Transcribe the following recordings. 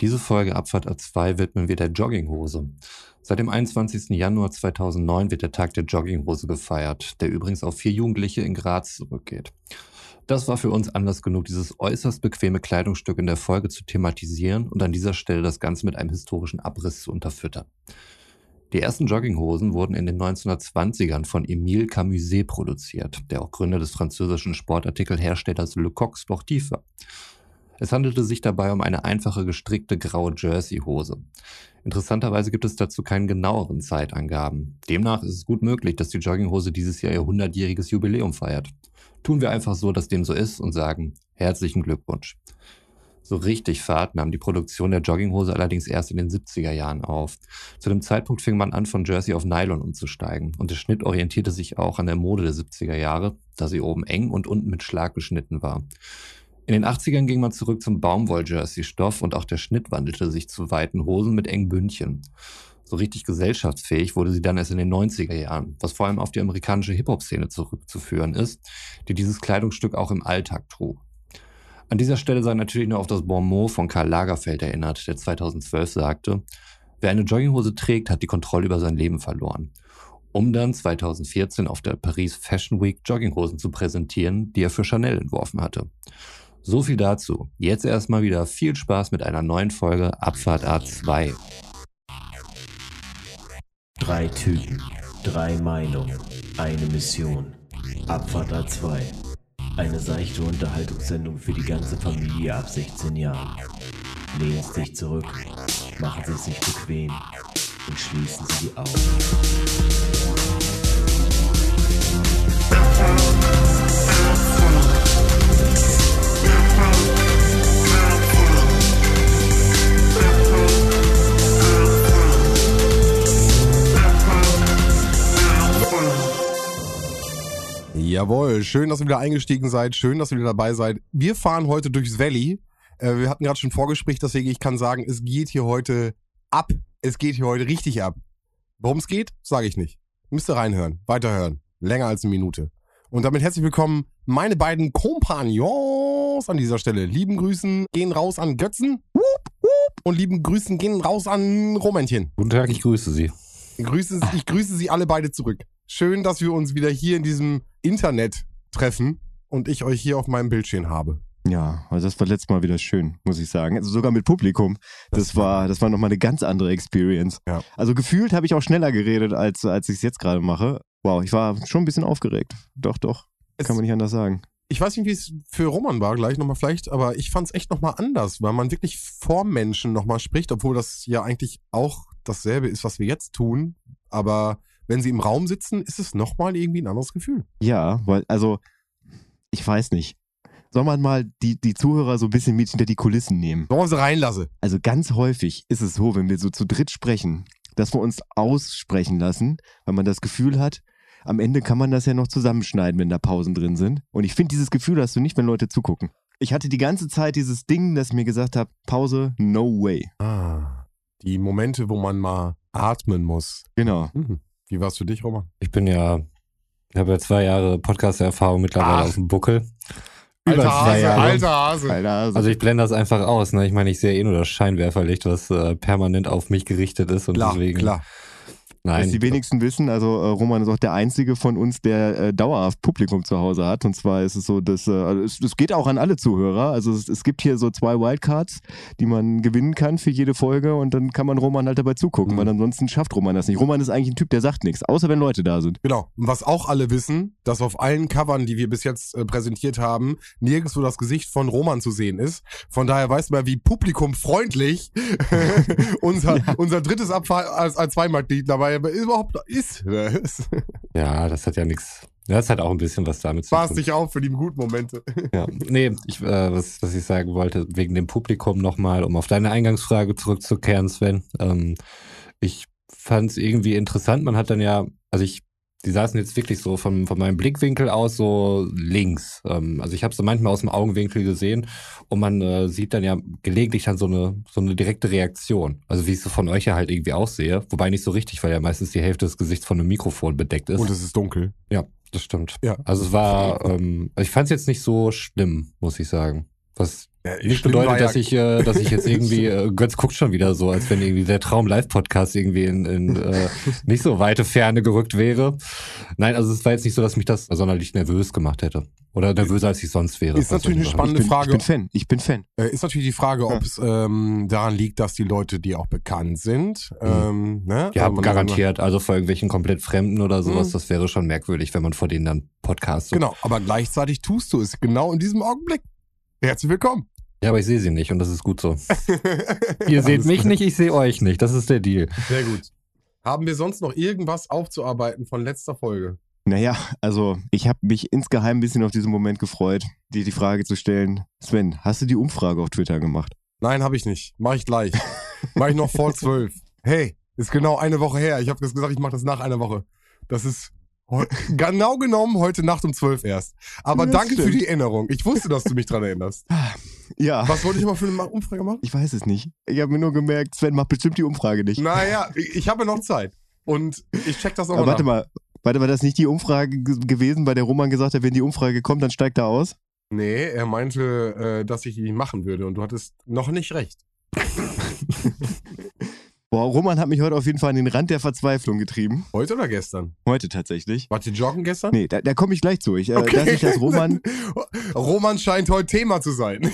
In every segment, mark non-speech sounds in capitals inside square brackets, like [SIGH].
Diese Folge Abfahrt A2 widmen wir der Jogginghose. Seit dem 21. Januar 2009 wird der Tag der Jogginghose gefeiert, der übrigens auf vier Jugendliche in Graz zurückgeht. Das war für uns Anlass genug, dieses äußerst bequeme Kleidungsstück in der Folge zu thematisieren und an dieser Stelle das Ganze mit einem historischen Abriss zu unterfüttern. Die ersten Jogginghosen wurden in den 1920ern von Emile Camuset produziert, der auch Gründer des französischen Sportartikelherstellers Le Coq Sportif war. Es handelte sich dabei um eine einfache gestrickte graue Jersey-Hose. Interessanterweise gibt es dazu keinen genaueren Zeitangaben. Demnach ist es gut möglich, dass die Jogginghose dieses Jahr ihr 100-jähriges Jubiläum feiert. Tun wir einfach so, dass dem so ist und sagen herzlichen Glückwunsch. So richtig Fahrt nahm die Produktion der Jogginghose allerdings erst in den 70er Jahren auf. Zu dem Zeitpunkt fing man an, von Jersey auf Nylon umzusteigen und der Schnitt orientierte sich auch an der Mode der 70er Jahre, da sie oben eng und unten mit Schlag geschnitten war. In den 80ern ging man zurück zum Baumwoll-Jersey-Stoff und auch der Schnitt wandelte sich zu weiten Hosen mit engen Bündchen. So richtig gesellschaftsfähig wurde sie dann erst in den 90er Jahren, was vor allem auf die amerikanische Hip-Hop-Szene zurückzuführen ist, die dieses Kleidungsstück auch im Alltag trug. An dieser Stelle sei natürlich nur auf das Bon mot von Karl Lagerfeld erinnert, der 2012 sagte, wer eine Jogginghose trägt, hat die Kontrolle über sein Leben verloren. Um dann 2014 auf der Paris Fashion Week Jogginghosen zu präsentieren, die er für Chanel entworfen hatte. So viel dazu. Jetzt erstmal wieder viel Spaß mit einer neuen Folge Abfahrt A2. Drei Typen, drei Meinungen, eine Mission. Abfahrt A2. Eine seichte Unterhaltungssendung für die ganze Familie ab 16 Jahren. Lehnen Sie sich zurück, machen Sie sich bequem und schließen Sie die Augen. Jawohl, schön, dass ihr wieder eingestiegen seid, schön, dass ihr wieder dabei seid. Wir fahren heute durchs Valley. Äh, wir hatten gerade schon Vorgespräch, deswegen ich kann sagen, es geht hier heute ab. Es geht hier heute richtig ab. Worum es geht, sage ich nicht. Müsst ihr reinhören, weiterhören. Länger als eine Minute. Und damit herzlich willkommen, meine beiden Kompagnons an dieser Stelle. Lieben Grüßen gehen raus an Götzen. Und lieben Grüßen gehen raus an Romäntchen. Guten Tag, ich grüße Sie. Grüße, ich grüße Sie alle beide zurück. Schön, dass wir uns wieder hier in diesem Internet treffen und ich euch hier auf meinem Bildschirm habe. Ja, also das war letztes Mal wieder schön, muss ich sagen. Also sogar mit Publikum. Das, war, das war nochmal eine ganz andere Experience. Ja. Also gefühlt habe ich auch schneller geredet, als, als ich es jetzt gerade mache. Wow, ich war schon ein bisschen aufgeregt. Doch, doch. Es- Kann man nicht anders sagen. Ich weiß nicht, wie es für Roman war, gleich nochmal vielleicht, aber ich fand es echt nochmal anders, weil man wirklich vor Menschen nochmal spricht, obwohl das ja eigentlich auch dasselbe ist, was wir jetzt tun. Aber wenn sie im Raum sitzen, ist es nochmal irgendwie ein anderes Gefühl. Ja, weil, also, ich weiß nicht. Soll man mal die, die Zuhörer so ein bisschen mit hinter die Kulissen nehmen? Sollen wir sie reinlassen? Also ganz häufig ist es so, wenn wir so zu dritt sprechen, dass wir uns aussprechen lassen, weil man das Gefühl hat, am Ende kann man das ja noch zusammenschneiden, wenn da Pausen drin sind. Und ich finde, dieses Gefühl hast du nicht, wenn Leute zugucken. Ich hatte die ganze Zeit dieses Ding, das mir gesagt hat, Pause, no way. Ah, die Momente, wo man mal atmen muss. Genau. Mhm. Wie war es für dich, Roman? Ich bin ja, ich habe ja zwei Jahre Podcast-Erfahrung mittlerweile Ach. auf dem Buckel. Über Alter zwei Hase, Jahre. alter Hase. Alter, also, Also ich blende das einfach aus. Ne? Ich meine, ich sehe eh nur das Scheinwerferlicht, was äh, permanent auf mich gerichtet ist und klar, deswegen. klar. Nein. was die wenigsten wissen, also äh, Roman ist auch der einzige von uns, der äh, dauerhaft Publikum zu Hause hat. Und zwar ist es so, dass äh, also es, es geht auch an alle Zuhörer. Also es, es gibt hier so zwei Wildcards, die man gewinnen kann für jede Folge und dann kann man Roman halt dabei zugucken, Mhm. weil ansonsten schafft Roman das nicht. Roman ist eigentlich ein Typ, der sagt nichts, außer wenn Leute da sind. Genau. Und was auch alle wissen, dass auf allen Covern, die wir bis jetzt äh, präsentiert haben, nirgendwo das Gesicht von Roman zu sehen ist. Von daher weiß man, wie publikumfreundlich [LAUGHS] unser, [LAUGHS] unser drittes Abfall als, als Zweimarktlied dabei überhaupt ist. [LAUGHS] Ja, das hat ja nichts. Das hat auch ein bisschen was damit zu Spaß tun. dich auf für die guten Momente. [LAUGHS] Ja, nee, ich, äh, was, was ich sagen wollte, wegen dem Publikum nochmal, um auf deine Eingangsfrage zurückzukehren, Sven. Ähm, ich fand es irgendwie interessant. Man hat dann ja, also ich, die saßen jetzt wirklich so von, von meinem Blickwinkel aus so links. Ähm, also ich habe so manchmal aus dem Augenwinkel gesehen und man äh, sieht dann ja gelegentlich dann so eine, so eine direkte Reaktion. Also wie ich so von euch ja halt irgendwie aussehe. Wobei nicht so richtig, weil ja meistens die Hälfte des Gesichts von einem Mikrofon bedeckt ist. Und es ist dunkel. Ja, das stimmt. Ja. Also es war, ähm, also ich fand es jetzt nicht so schlimm, muss ich sagen. Was Ja, nicht bedeutet, ja- dass ich, äh, dass ich jetzt [LAUGHS] irgendwie, äh, Götz guckt schon wieder so, als wenn irgendwie der Traum-Live-Podcast irgendwie in, in äh, [LAUGHS] nicht so weite Ferne gerückt wäre. Nein, also es war jetzt nicht so, dass mich das sonderlich nervös gemacht hätte. Oder nervöser, als ich sonst wäre. Ist natürlich eine spannende ich bin, Frage. Ich bin Fan. Ich bin Fan. Äh, Ist natürlich die Frage, ob es ähm, daran liegt, dass die Leute, die auch bekannt sind, ähm, ne? Ja, Also man- garantiert. Also vor irgendwelchen komplett Fremden oder sowas, Mhm. das wäre schon merkwürdig, wenn man vor denen dann Podcast. Genau, aber gleichzeitig tust du es genau in diesem Augenblick. Herzlich willkommen. Ja, aber ich sehe sie nicht und das ist gut so. [LAUGHS] Ihr seht mich nicht, ich sehe euch nicht. Das ist der Deal. Sehr gut. Haben wir sonst noch irgendwas aufzuarbeiten von letzter Folge? Naja, also ich habe mich insgeheim ein bisschen auf diesen Moment gefreut, dir die Frage zu stellen, Sven, hast du die Umfrage auf Twitter gemacht? Nein, habe ich nicht. Mache ich gleich. [LAUGHS] Mache ich noch vor zwölf. Hey, ist genau eine Woche her. Ich habe gesagt, ich mache das nach einer Woche. Das ist [LAUGHS] genau genommen heute Nacht um zwölf erst. Aber Das danke für stimmt. die Erinnerung. Ich wusste, dass du mich dran erinnerst. Ja. Was wollte ich mal für eine Umfrage machen? Ich weiß es nicht. Ich habe mir nur gemerkt, Sven macht bestimmt die Umfrage nicht. Naja, ich, habe noch Zeit. Und ich check das nochmal warte mal, warte, war das nicht die Umfrage ge- gewesen, bei der Roman gesagt hat, wenn die Umfrage kommt, dann steigt er aus? Nee, er meinte, äh, dass ich die machen würde. Und du hattest noch nicht recht. [LAUGHS] Boah, Roman hat mich heute auf jeden Fall an den Rand der Verzweiflung getrieben. Heute oder gestern? Heute tatsächlich. Wart ihr joggen gestern? Nee, da, da komme ich gleich zu. Ich, äh, Dass ich das [LAUGHS] Roman, Roman scheint heute Thema zu sein. [LAUGHS]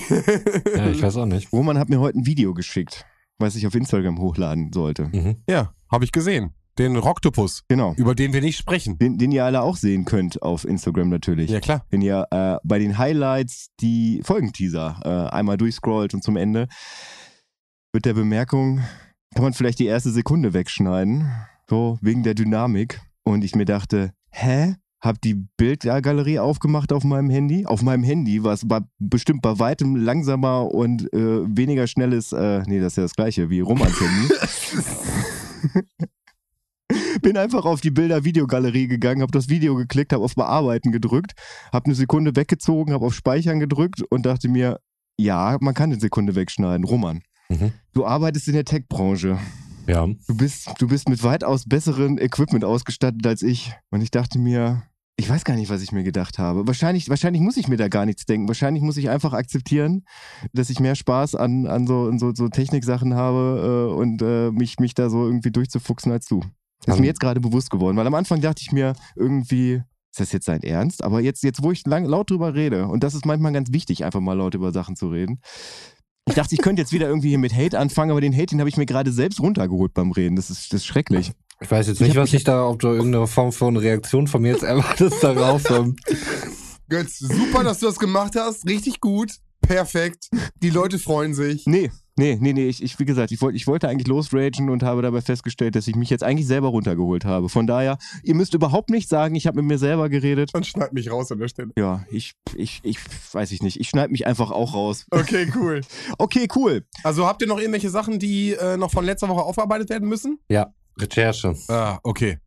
Ja, ich weiß auch nicht. Roman hat mir heute ein Video geschickt, was ich auf Instagram hochladen sollte. Mhm. Ja, habe ich gesehen. Den Rocktopus, Genau. über den wir nicht sprechen. Den, den ihr alle auch sehen könnt auf Instagram natürlich. Ja, klar. Wenn ihr äh, bei den Highlights die Folgenteaser äh, einmal durchscrollt und zum Ende mit der Bemerkung, kann man vielleicht die erste Sekunde wegschneiden, so wegen der Dynamik. Und ich mir dachte, hä? Hab die Bildgalerie aufgemacht auf meinem Handy. Auf meinem Handy, was bestimmt bei weitem langsamer und äh, weniger schnell ist. Äh, nee, das ist ja das gleiche wie Romans Handy. [LAUGHS] Bin einfach auf die Bilder-Videogalerie gegangen, habe das Video geklickt, habe auf Bearbeiten gedrückt, habe eine Sekunde weggezogen, habe auf Speichern gedrückt und dachte mir, ja, man kann eine Sekunde wegschneiden. Roman, Mhm. du arbeitest in der Tech-Branche. Ja. Du bist, du bist mit weitaus besseren Equipment ausgestattet als ich. Und ich dachte mir, ich weiß gar nicht, was ich mir gedacht habe. Wahrscheinlich, wahrscheinlich muss ich mir da gar nichts denken. Wahrscheinlich muss ich einfach akzeptieren, dass ich mehr Spaß an, an so, an so, so Techniksachen habe äh, und äh, mich, mich da so irgendwie durchzufuchsen als du. Das ist mir jetzt gerade bewusst geworden, weil am Anfang dachte ich mir irgendwie, ist das jetzt sein Ernst? Aber jetzt, jetzt wo ich lang, laut drüber rede, und das ist manchmal ganz wichtig, einfach mal laut über Sachen zu reden. Ich dachte, ich könnte jetzt wieder irgendwie hier mit Hate anfangen, aber den Hate, den habe ich mir gerade selbst runtergeholt beim Reden. Das ist, das ist schrecklich. Ich weiß jetzt Ich nicht, hab- was ich da, ob du irgendeine Form von Reaktion von mir jetzt erwartest darauf. Ähm, Götz, super, dass du das gemacht hast. Richtig gut. Perfekt. Die Leute freuen sich. Nee, nee, nee, nee. Ich, ich wie gesagt, ich, wollte ich wollte eigentlich losragen und habe dabei festgestellt, dass ich mich jetzt eigentlich selber runtergeholt habe. Von daher, ihr müsst überhaupt nicht sagen, ich habe mit mir selber geredet. Dann schneid mich raus an der Stelle. Ja, ich, ich, ich weiß ich nicht. Ich schneide mich einfach auch raus. Okay, cool. [LAUGHS] Okay, cool. Also habt ihr noch irgendwelche Sachen, die äh, noch von letzter Woche aufgearbeitet werden müssen? ja, Recherche. Ah, okay.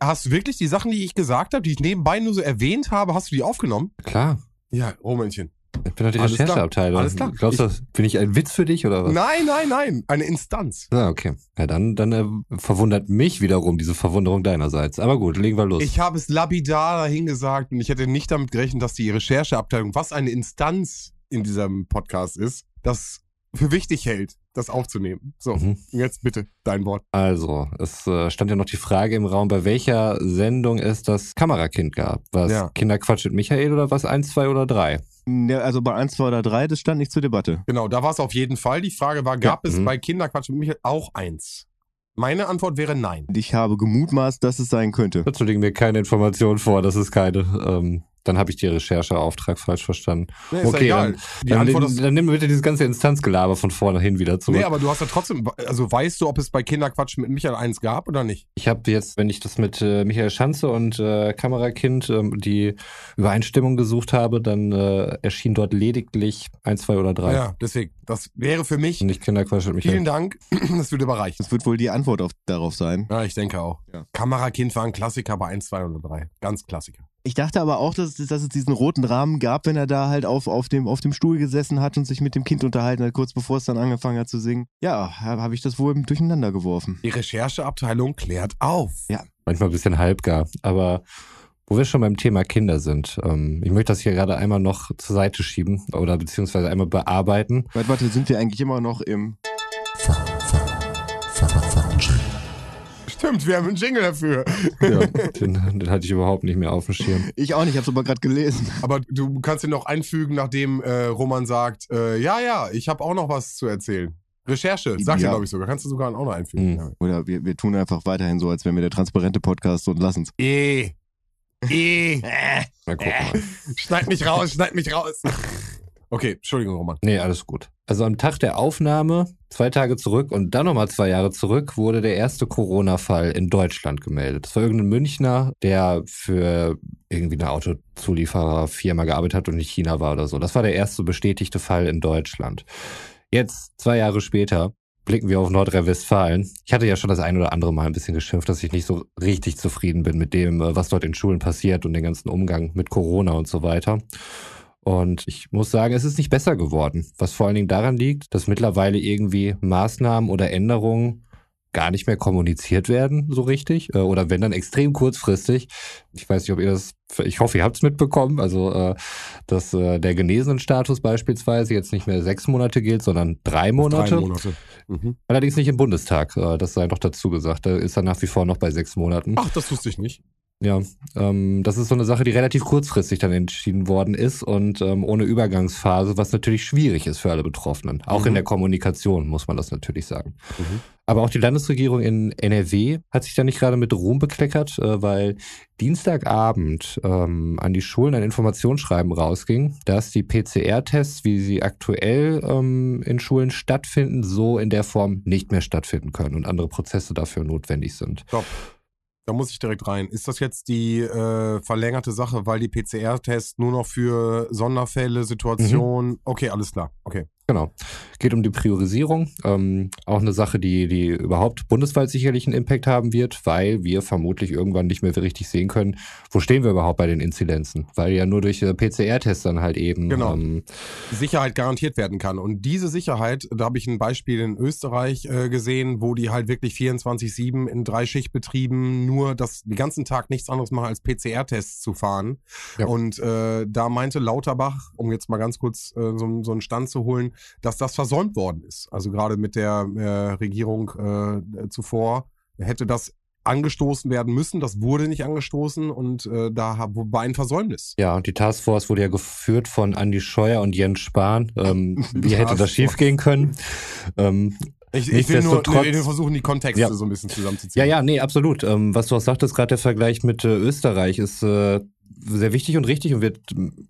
Hast du wirklich die Sachen, die ich gesagt habe, die ich nebenbei nur so erwähnt habe, hast du die aufgenommen? Klar. Ja, Romanchen. Ich bin doch die Alles. Rechercheabteilung. Alles klar. Glaubst du, bin ich ein Witz für dich oder was? Nein, nein, nein. Eine Instanz. Ah, okay. Ja, dann, dann äh, verwundert mich wiederum diese Verwunderung deinerseits. Aber gut, legen wir los. Ich habe es lapidar dahin gesagt und ich hätte nicht damit gerechnet, dass die Rechercheabteilung, was eine Instanz in diesem Podcast ist, das für wichtig hält, das aufzunehmen. So, Mhm. jetzt bitte dein Wort. Also, es äh, stand ja noch die Frage im Raum, bei welcher Sendung es das Kamerakind gab. Was Ja. Kinderquatsch mit Michael oder was? Eins, zwei oder drei? Ja, also bei 1, 2 oder 3, das stand nicht zur Debatte. Genau, da war es auf jeden Fall. Die Frage war, gab es mhm. bei Kinderquatsch mit Michael auch eins? Meine Antwort wäre nein. Ich habe gemutmaßt, dass es sein könnte. Dazu liegen mir keine Informationen vor, das ist keine. Ähm, dann habe ich die Rechercheauftrag falsch verstanden. Nee, okay, ja dann, die dann, Antwort dann, dann nimm bitte dieses ganze Instanzgelaber von vorne hin wieder zurück. Nee, aber du hast ja trotzdem, also weißt du, ob es bei Kinderquatsch mit Michael eins gab oder nicht? Ich habe jetzt, wenn ich das mit äh, Michael Schanze und äh, Kamerakind ähm, die Übereinstimmung gesucht habe, dann äh, erschien dort lediglich eins, zwei oder drei. Ja, deswegen. Das wäre für mich. Und nicht Kinderquatsch mit Michael. Vielen Dank. [CLEARS THROAT] Das wird überreicht. Das wird wohl die Antwort auf, darauf sein. Ja, ich denke auch. Ja. Kamerakind war ein Klassiker bei 1, 2 oder 3. Ganz Klassiker. Ich dachte aber auch, dass, dass es diesen roten Rahmen gab, wenn er da halt auf, auf, dem, auf dem Stuhl gesessen hat und sich mit dem Kind unterhalten hat, kurz bevor es dann angefangen hat zu singen. Ja, habe hab ich das wohl durcheinander geworfen. Die Rechercheabteilung klärt auf. Manchmal ein bisschen halbgar, aber Wo wir schon beim Thema Kinder sind, ähm, ich möchte das hier gerade einmal noch zur Seite schieben oder beziehungsweise einmal bearbeiten. Warte, warte, sind wir eigentlich immer noch im. Stimmt, wir haben einen Jingle dafür. Ja, den, den hatte ich überhaupt nicht mehr auf dem Schirm. Ich auch nicht, ich hab's aber gerade gelesen. Aber du kannst ihn noch einfügen, nachdem äh, Roman sagt, äh, ja, ja, ich habe auch noch was zu erzählen. Recherche, sagt er, Ja. glaube ich sogar. Kannst du sogar auch noch einfügen. Mhm. Ja. Oder wir, wir tun einfach weiterhin so, als wären wir der transparente Podcast und lassen's. Eh. Eh. [LAUGHS] Mal gucken. Mal. Schneid mich raus, schneid mich raus. Okay, Entschuldigung, Roman. Nee, alles gut. Also am Tag der Aufnahme, zwei Tage zurück und dann nochmal zwei Jahre zurück, wurde der erste Corona-Fall in Deutschland gemeldet. Das war irgendein Münchner, der für irgendwie eine Autozuliefererfirma gearbeitet hat und in China war oder so. Das war der erste bestätigte Fall in Deutschland. Jetzt, zwei Jahre später, blicken wir auf Nordrhein-Westfalen. Ich hatte ja schon das ein oder andere Mal ein bisschen geschimpft, dass ich nicht so richtig zufrieden bin mit dem, äh, was dort in Schulen passiert und den ganzen Umgang mit Corona und so weiter. Und ich muss sagen, es ist nicht besser geworden, was vor allen Dingen daran liegt, dass mittlerweile irgendwie Maßnahmen oder Änderungen gar nicht mehr kommuniziert werden, so richtig, äh, oder wenn dann extrem kurzfristig. Ich weiß nicht, ob ihr das, ich hoffe, ihr habt es mitbekommen, also äh, dass äh, der Genesenenstatus beispielsweise jetzt nicht mehr sechs Monate gilt, sondern drei Monate. Drei Monate. Mhm. Allerdings nicht im Bundestag, das sei noch dazu gesagt, da ist er nach wie vor noch bei sechs Monaten. Ach, das wusste ich nicht. Ja, ähm, das ist so eine Sache, die relativ kurzfristig dann entschieden worden ist und ähm, ohne Übergangsphase, was natürlich schwierig ist für alle Betroffenen. Auch Mhm. in der Kommunikation muss man das natürlich sagen. Mhm. Aber auch die Landesregierung in NRW hat sich da nicht gerade mit Ruhm bekleckert, äh, weil Dienstagabend ähm, an die Schulen ein Informationsschreiben rausging, dass die PCR-Tests, wie sie aktuell ähm, in Schulen stattfinden, so in der Form nicht mehr stattfinden können und andere Prozesse dafür notwendig sind. Stopp. Da muss ich direkt rein. Ist das jetzt die äh, verlängerte Sache, weil die PCR-Tests nur noch für Sonderfälle, Situationen. Okay, alles klar. Okay. Genau. Geht um die Priorisierung. Ähm, auch eine Sache, die, die überhaupt bundesweit sicherlich einen Impact haben wird, weil wir vermutlich irgendwann nicht mehr richtig sehen können, wo stehen wir überhaupt bei den Inzidenzen. Weil ja nur durch äh, PCR-Tests dann halt eben. Genau. Ähm, Sicherheit garantiert werden kann. Und diese Sicherheit, da habe ich ein Beispiel in Österreich äh, gesehen, wo die halt wirklich 24-7 in drei Schichtbetrieben nur das den ganzen Tag nichts anderes machen, als PCR-Tests zu fahren. Ja. Und äh, da meinte Lauterbach, um jetzt mal ganz kurz äh, so, so einen Stand zu holen, dass das versäumt worden ist. Also gerade mit der äh, Regierung äh, zuvor hätte das angestoßen werden müssen. Das wurde nicht angestoßen und äh, da war ein Versäumnis. ja, und die Taskforce wurde ja geführt von Andi Scheuer und Jens Spahn. Ähm, [LAUGHS] wie hätte das schiefgehen können? Ähm, Ich, ich will nur ich will versuchen, die Kontexte Ja. so ein bisschen zusammenzuziehen. Ja, ja, nee, absolut. Ähm, was du auch sagtest, gerade der Vergleich mit äh, Österreich ist äh, sehr wichtig und richtig und wird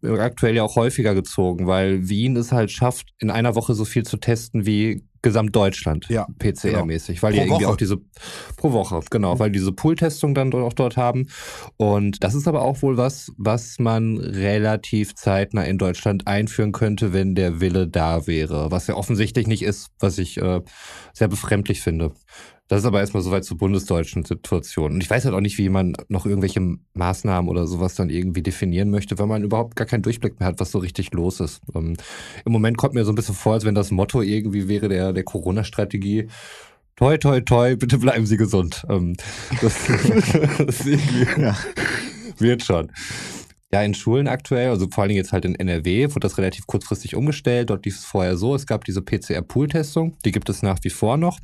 aktuell ja auch häufiger gezogen, weil Wien es halt schafft, in einer Woche so viel zu testen wie Gesamtdeutschland, Ja, PCR-mäßig, weil Pro die irgendwie Woche. auch diese pro Woche, genau, weil die diese Pool-Testung dann auch dort haben. Und das ist aber auch wohl was, was man relativ zeitnah in Deutschland einführen könnte, wenn der Wille da wäre, was ja offensichtlich nicht ist, was ich äh, sehr befremdlich finde. Das ist aber erstmal soweit zur bundesdeutschen Situation. Und ich weiß halt auch nicht, wie man noch irgendwelche Maßnahmen oder sowas dann irgendwie definieren möchte, weil man überhaupt gar keinen Durchblick mehr hat, was so richtig los ist. Ähm, Im Moment kommt mir so ein bisschen vor, als wenn das Motto irgendwie wäre der, der Corona-Strategie. Toi, toi, toi, bitte bleiben Sie gesund. Ähm, das, [LAUGHS] das Ja. wird schon. Ja, in Schulen aktuell, also vor Dingen jetzt halt in NRW, wurde das relativ kurzfristig umgestellt. Dort lief es vorher so, es gab diese PCR-Pool-Testung, die gibt es nach wie vor noch.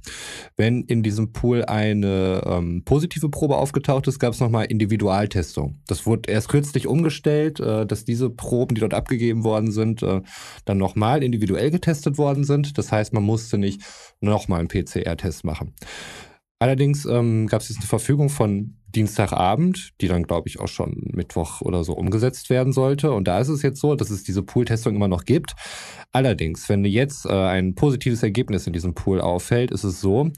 Wenn in diesem Pool eine ähm, positive Probe aufgetaucht ist, gab es nochmal Individualtestung. Das wurde erst kürzlich umgestellt, äh, dass diese Proben, die dort abgegeben worden sind, äh, dann nochmal individuell getestet worden sind. Das heißt, man musste nicht nochmal einen PCR-Test machen. Allerdings ähm, gab es jetzt eine Verfügung von Dienstagabend, die dann, glaube ich, auch schon Mittwoch oder so umgesetzt werden sollte. Und da ist es jetzt so, dass es diese Pool-Testung immer noch gibt. Allerdings, wenn jetzt äh, ein positives Ergebnis in diesem Pool auffällt, ist es so,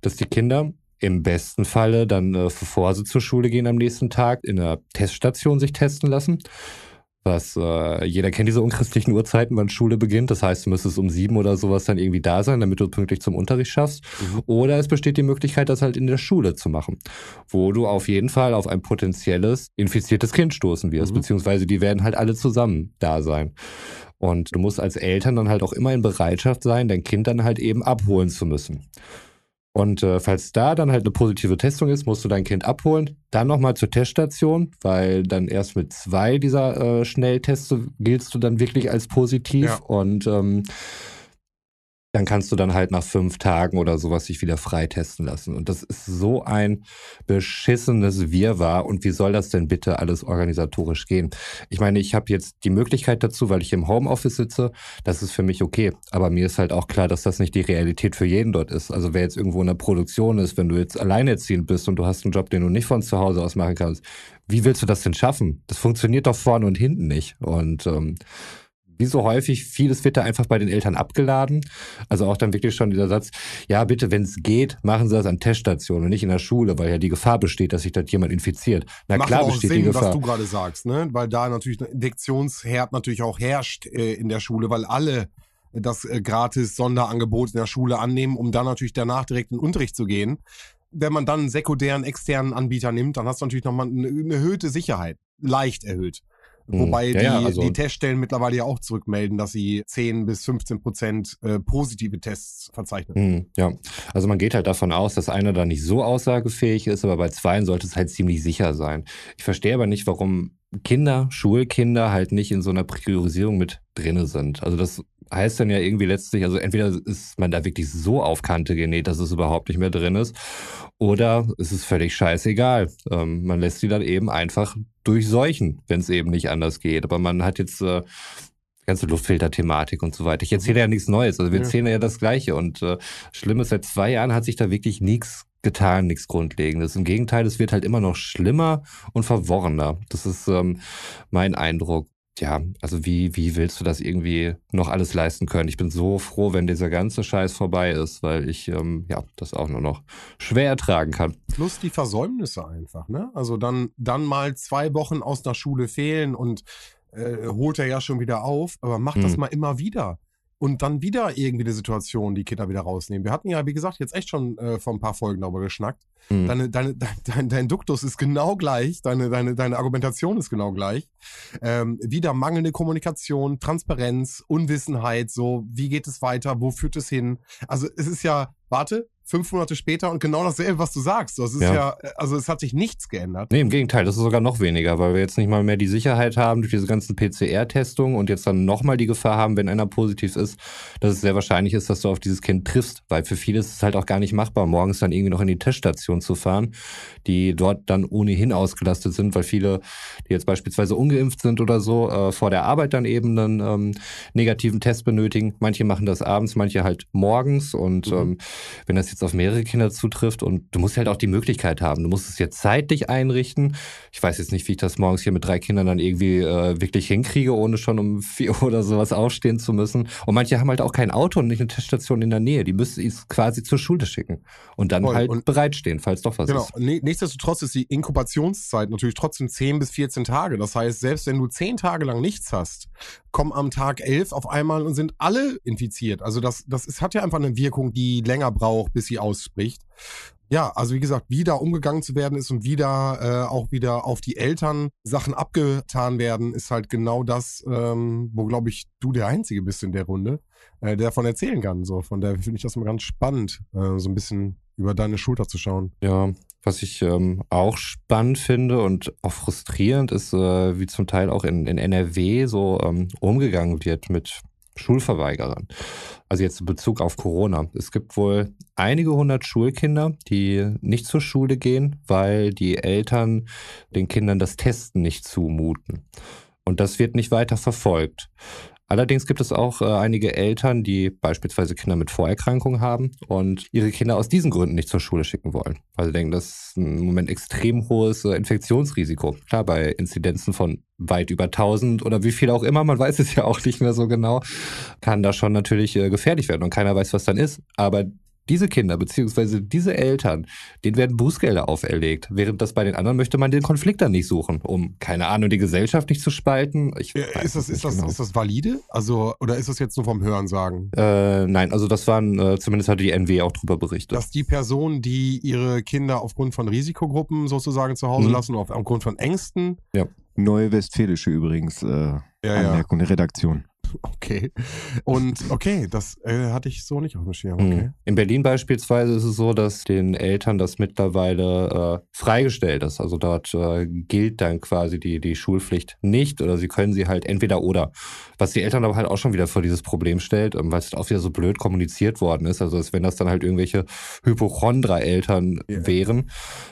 dass die Kinder im besten Falle dann, äh, bevor sie zur Schule gehen am nächsten Tag, in einer Teststation sich testen lassen. Was äh, jeder kennt diese unchristlichen Uhrzeiten, wann Schule beginnt. Das heißt, du müsstest um sieben oder sowas dann irgendwie da sein, damit du pünktlich zum Unterricht schaffst. Mhm. Oder es besteht die Möglichkeit, das halt in der Schule zu machen, wo du auf jeden Fall auf ein potenzielles infiziertes Kind stoßen wirst, Mhm. beziehungsweise die werden halt alle zusammen da sein. Und du musst als Eltern dann halt auch immer in Bereitschaft sein, dein Kind dann halt eben abholen zu müssen. Und äh, falls da dann halt eine positive Testung ist, musst du dein Kind abholen, dann nochmal zur Teststation, weil dann erst mit zwei dieser äh, Schnelltests giltst du dann wirklich als positiv. Ja. Und ähm, dann kannst du dann halt nach fünf Tagen oder sowas dich wieder freitesten lassen. Und das ist so ein beschissenes Wirrwarr. Und wie soll das denn bitte alles organisatorisch gehen? Ich meine, ich habe jetzt die Möglichkeit dazu, weil ich im Homeoffice sitze. Das ist für mich okay. Aber mir ist halt auch klar, dass das nicht die Realität für jeden dort ist. Also wer jetzt irgendwo in der Produktion ist, wenn du jetzt alleinerziehend bist und du hast einen Job, den du nicht von zu Hause aus machen kannst, wie willst du das denn schaffen? Das funktioniert doch vorne und hinten nicht. Und ähm, wie so häufig, vieles wird da einfach bei den Eltern abgeladen. Also auch dann wirklich schon dieser Satz, ja bitte, wenn es geht, machen Sie das an Teststationen und nicht in der Schule, weil ja die Gefahr besteht, dass sich dort jemand infiziert. Na Macht klar auch besteht Sinn, die was Gefahr. du gerade sagst, ne? Weil da natürlich ein Infektionsherd natürlich auch herrscht äh, in der Schule, weil alle das äh, gratis Sonderangebot in der Schule annehmen, um dann natürlich danach direkt in den Unterricht zu gehen. Wenn man dann einen sekundären, externen Anbieter nimmt, dann hast du natürlich nochmal eine erhöhte Sicherheit. Leicht erhöht. Mhm. Wobei Ja, ja, die, also- die Teststellen mittlerweile ja auch zurückmelden, dass sie 10 bis 15 Prozent äh, positive Tests verzeichnen. Hm, ja, also man geht halt davon aus, dass einer da nicht so aussagefähig ist, aber bei zweien sollte es halt ziemlich sicher sein. Ich verstehe aber nicht, warum Kinder, Schulkinder halt nicht in so einer Priorisierung mit drinne sind. Also das heißt dann ja irgendwie letztlich, also entweder ist man da wirklich so auf Kante genäht, dass es überhaupt nicht mehr drin ist, oder es ist völlig scheißegal. Ähm, man lässt sie dann eben einfach durchseuchen, wenn es eben nicht anders geht. Aber man hat jetzt äh, ganze Luftfilter-Thematik und so weiter. Ich erzähle ja nichts Neues, also wir Ja. erzählen ja das Gleiche. Und äh, schlimm ist, seit zwei Jahren hat sich da wirklich nichts getan, nichts Grundlegendes. Im Gegenteil, es wird halt immer noch schlimmer und verworrener. Das ist ähm, mein Eindruck. Ja, also wie, wie willst du das irgendwie noch alles leisten können? Ich bin so froh, wenn dieser ganze Scheiß vorbei ist, weil ich ähm, ja das auch nur noch schwer ertragen kann. Plus die Versäumnisse einfach, ne? Also dann, dann mal zwei Wochen aus der Schule fehlen und äh, holt er ja schon wieder auf, aber macht das Mhm. mal immer wieder. Und dann wieder irgendwie eine Situation, die Kinder wieder rausnehmen. Wir hatten ja, wie gesagt, jetzt echt schon äh, vor ein paar Folgen darüber geschnackt. Mhm. Deine, deine, [LAUGHS] dein, dein, dein Duktus ist genau gleich, deine, deine, deine Argumentation ist genau gleich. Ähm, wieder mangelnde Kommunikation, Transparenz, Unwissenheit, so, wie geht es weiter, wo führt es hin? Also es ist ja, warte, fünf Monate später und genau dasselbe, was du sagst. Das ist ja, Ja. also es hat sich nichts geändert. Nee, im Gegenteil, das ist sogar noch weniger, weil wir jetzt nicht mal mehr die Sicherheit haben durch diese ganzen PCR-Testungen und jetzt dann nochmal die Gefahr haben, wenn einer positiv ist, dass es sehr wahrscheinlich ist, dass du auf dieses Kind triffst, weil für viele ist es halt auch gar nicht machbar, morgens dann irgendwie noch in die Teststation zu fahren, die dort dann ohnehin ausgelastet sind, weil viele, die jetzt beispielsweise ungeimpft sind oder so, äh, vor der Arbeit dann eben einen ähm, negativen Test benötigen. Manche machen das abends, manche halt morgens und Mhm. ähm, wenn das jetzt auf mehrere Kinder zutrifft und du musst halt auch die Möglichkeit haben. Du musst es jetzt zeitlich einrichten. Ich weiß jetzt nicht, wie ich das morgens hier mit drei Kindern dann irgendwie äh, wirklich hinkriege, ohne schon um [LAUGHS] vier Uhr oder sowas aufstehen zu müssen. Und manche haben halt auch kein Auto und nicht eine Teststation in der Nähe. Die müssen es quasi zur Schule schicken und dann Voll. halt Und- bereitstehen, falls doch was Genau. ist. Ne- Nichtsdestotrotz ist die Inkubationszeit natürlich trotzdem 10 bis 14 Tage. Das heißt, selbst wenn du 10 Tage lang nichts hast, kommen am Tag 11 auf einmal und sind alle infiziert. Also das, das ist, hat ja einfach eine Wirkung, die länger braucht, bis sie ausspricht. Ja, also wie gesagt, wie da umgegangen zu werden ist und wie da äh, auch wieder auf die Eltern Sachen abgetan werden, ist halt genau das, ähm, wo, glaube ich, du der Einzige bist in der Runde, äh, der davon erzählen kann. So, von daher finde ich das mal ganz spannend, äh, so ein bisschen über deine Schulter zu schauen. Ja, was ich ähm, auch spannend finde und auch frustrierend ist, äh, wie zum Teil auch in, in NRW so ähm, umgegangen wird mit Schulverweigerern. Also jetzt in Bezug auf Corona. Es gibt wohl einige hundert Schulkinder, die nicht zur Schule gehen, weil die Eltern den Kindern das Testen nicht zumuten. Und das wird nicht weiter verfolgt. Allerdings gibt es auch äh, einige Eltern, die beispielsweise Kinder mit Vorerkrankungen haben und ihre Kinder aus diesen Gründen nicht zur Schule schicken wollen. Weil sie denken, das ist im Moment extrem hohes äh, Infektionsrisiko. Klar, bei Inzidenzen von weit über 1000 oder wie viel auch immer, man [LAUGHS] weiß es ja auch nicht mehr so genau, kann das schon natürlich äh, gefährlich werden und keiner weiß, was dann ist. Aber diese Kinder beziehungsweise diese Eltern, denen werden Bußgelder auferlegt, während das bei den anderen möchte man den Konflikt dann nicht suchen, um keine Ahnung die Gesellschaft nicht zu spalten. Ich Ja, weiß ist, das, ist, das, genau. ist das valide? Also, oder ist das jetzt nur vom Hören sagen? Äh, nein, also das waren, äh, zumindest hatte die NW auch drüber berichtet. Dass die Personen, die ihre Kinder aufgrund von Risikogruppen sozusagen zu Hause Mhm. lassen, auf, aufgrund von Ängsten, Neue Westfälische übrigens, äh, ja, ja. Anmerkung der Redaktion. Okay. Und okay, das äh, hatte ich so nicht auf dem Schirm. Okay. Mhm. In Berlin beispielsweise ist es so, dass den Eltern das mittlerweile äh, freigestellt ist. Also dort äh, gilt dann quasi die, die Schulpflicht nicht oder sie können sie halt entweder oder. Was die Eltern aber halt auch schon wieder vor dieses Problem stellt, ähm, weil es auch wieder so blöd kommuniziert worden ist. Also als wenn das dann halt irgendwelche Hypochondra-Eltern Ja. wären.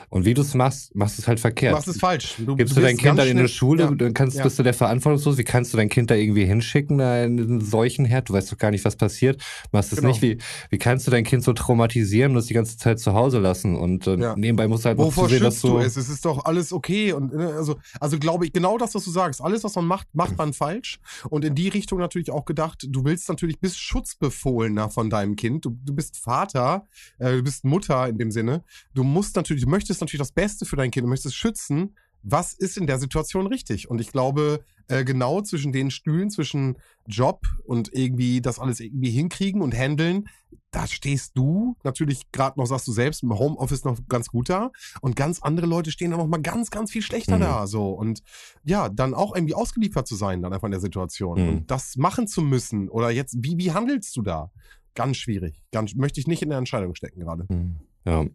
Und wie du es machst, machst du es halt Du verkehrt. machst es falsch. Du, Gibst du, dein Kind dann in eine Schule, Ja. dann kannst, Ja. bist du der verantwortungslos. Wie kannst du dein Kind da irgendwie hinschicken, da in einen Seuchenherd? Du weißt doch gar nicht, was passiert. Machst es Genau. nicht. Wie, wie kannst du dein Kind so traumatisieren und es die ganze Zeit zu Hause lassen? Und äh, Ja. nebenbei musst du halt noch Wovor zusehen, dass du. es? Es ist doch alles okay. Und äh, also, also glaube ich, genau das, was du sagst. Alles, was man macht, macht man falsch. Und in die Richtung natürlich auch gedacht, du willst natürlich, bist Schutzbefohlener von deinem Kind. Du, du bist Vater, äh, du bist Mutter in dem Sinne. Du musst natürlich, du möchtest natürlich das Beste für dein Kind, du möchtest es schützen. Was ist in der Situation richtig? Und ich glaube, äh, genau zwischen den Stühlen, zwischen Job und irgendwie das alles irgendwie hinkriegen und handeln, da stehst du natürlich gerade noch, sagst du selbst, im Homeoffice noch ganz gut da und ganz andere Leute stehen da noch mal ganz, ganz viel schlechter Mhm. da so und ja, dann auch irgendwie ausgeliefert zu sein dann einfach in der Situation Mhm. und das machen zu müssen oder jetzt, wie, wie handelst du da? Ganz schwierig. Ganz, möchte ich nicht in der Entscheidung stecken gerade. Hm, Ja.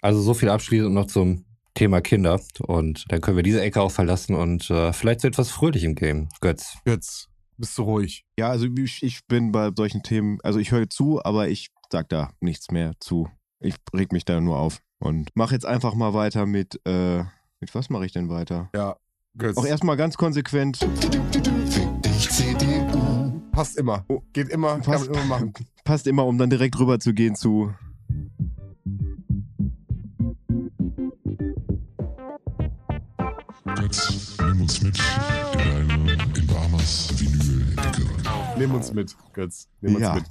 Also so viel abschließend noch zum Thema Kinder. Und dann können wir diese Ecke auch verlassen und äh, vielleicht so etwas fröhlich im Game. Götz. Jetzt bist du ruhig. Ja, also ich, ich bin bei solchen Themen, also ich höre zu, aber ich sag da nichts mehr zu. Ich reg mich da nur auf und mach jetzt einfach mal weiter mit, äh, mit was mache ich denn weiter? Ja, Götz. Auch erstmal ganz konsequent, Passt immer. Geht immer, kann Passt. man immer machen. passt immer, um dann direkt rüber zu gehen zu. Uns mit in deine in Bahamas Vinyl-Ecke. Nimm uns mit, Götz. Nimm uns Ja. mit.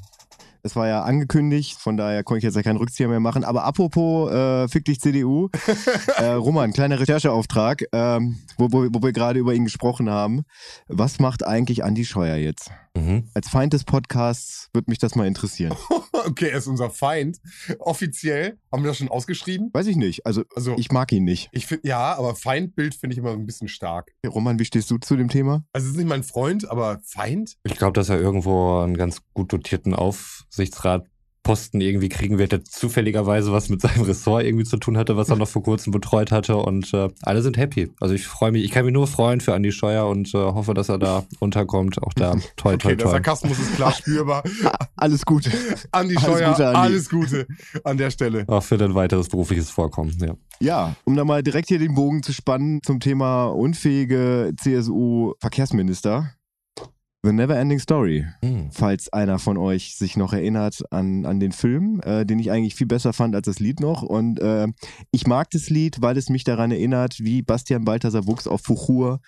Es war ja angekündigt, von daher konnte ich jetzt ja keinen Rückzieher mehr machen. Aber apropos äh, Fick dich CDU, [LAUGHS] äh, Roman, kleiner Rechercheauftrag, ähm, wo, wo, wo wir gerade über ihn gesprochen haben. Was macht eigentlich Andi Scheuer jetzt? Mhm. Als Feind des Podcasts würde mich das mal interessieren. [LAUGHS] Okay, er ist unser Feind. Offiziell haben wir das schon ausgeschrieben. Weiß ich nicht. Also Also ich mag ihn nicht. ich finde, ja, aber Feindbild finde ich immer ein bisschen stark. Roman, wie stehst du zu dem Thema? Also es ist nicht mein Freund, aber Feind? Ich glaube, dass er irgendwo einen ganz gut dotierten Aufsichtsratposten irgendwie kriegen wird, der zufälligerweise was mit seinem Ressort irgendwie zu tun hatte, was er noch vor kurzem betreut hatte. Und äh, alle sind happy. Also ich freue mich, ich kann mich nur freuen für Andi Scheuer und äh, hoffe, dass er da unterkommt. Auch da [LAUGHS] toi, toi, Okay, der toi. Sarkasmus ist klar spürbar. [LAUGHS] Alles Gute. Andi Alles Scheuer, Gute, Andi. alles Gute an der Stelle. Auch für dein weiteres berufliches Vorkommen. Ja. Ja, um da mal direkt hier den Bogen zu spannen zum Thema unfähige CSU-Verkehrsminister. The Never Ending Story. Hm. falls einer von euch sich noch erinnert an, an den Film, äh, den ich eigentlich viel besser fand als das Lied noch. Und äh, ich mag das Lied, weil es mich daran erinnert, wie Bastian Balthasar Wuchs auf Fuchur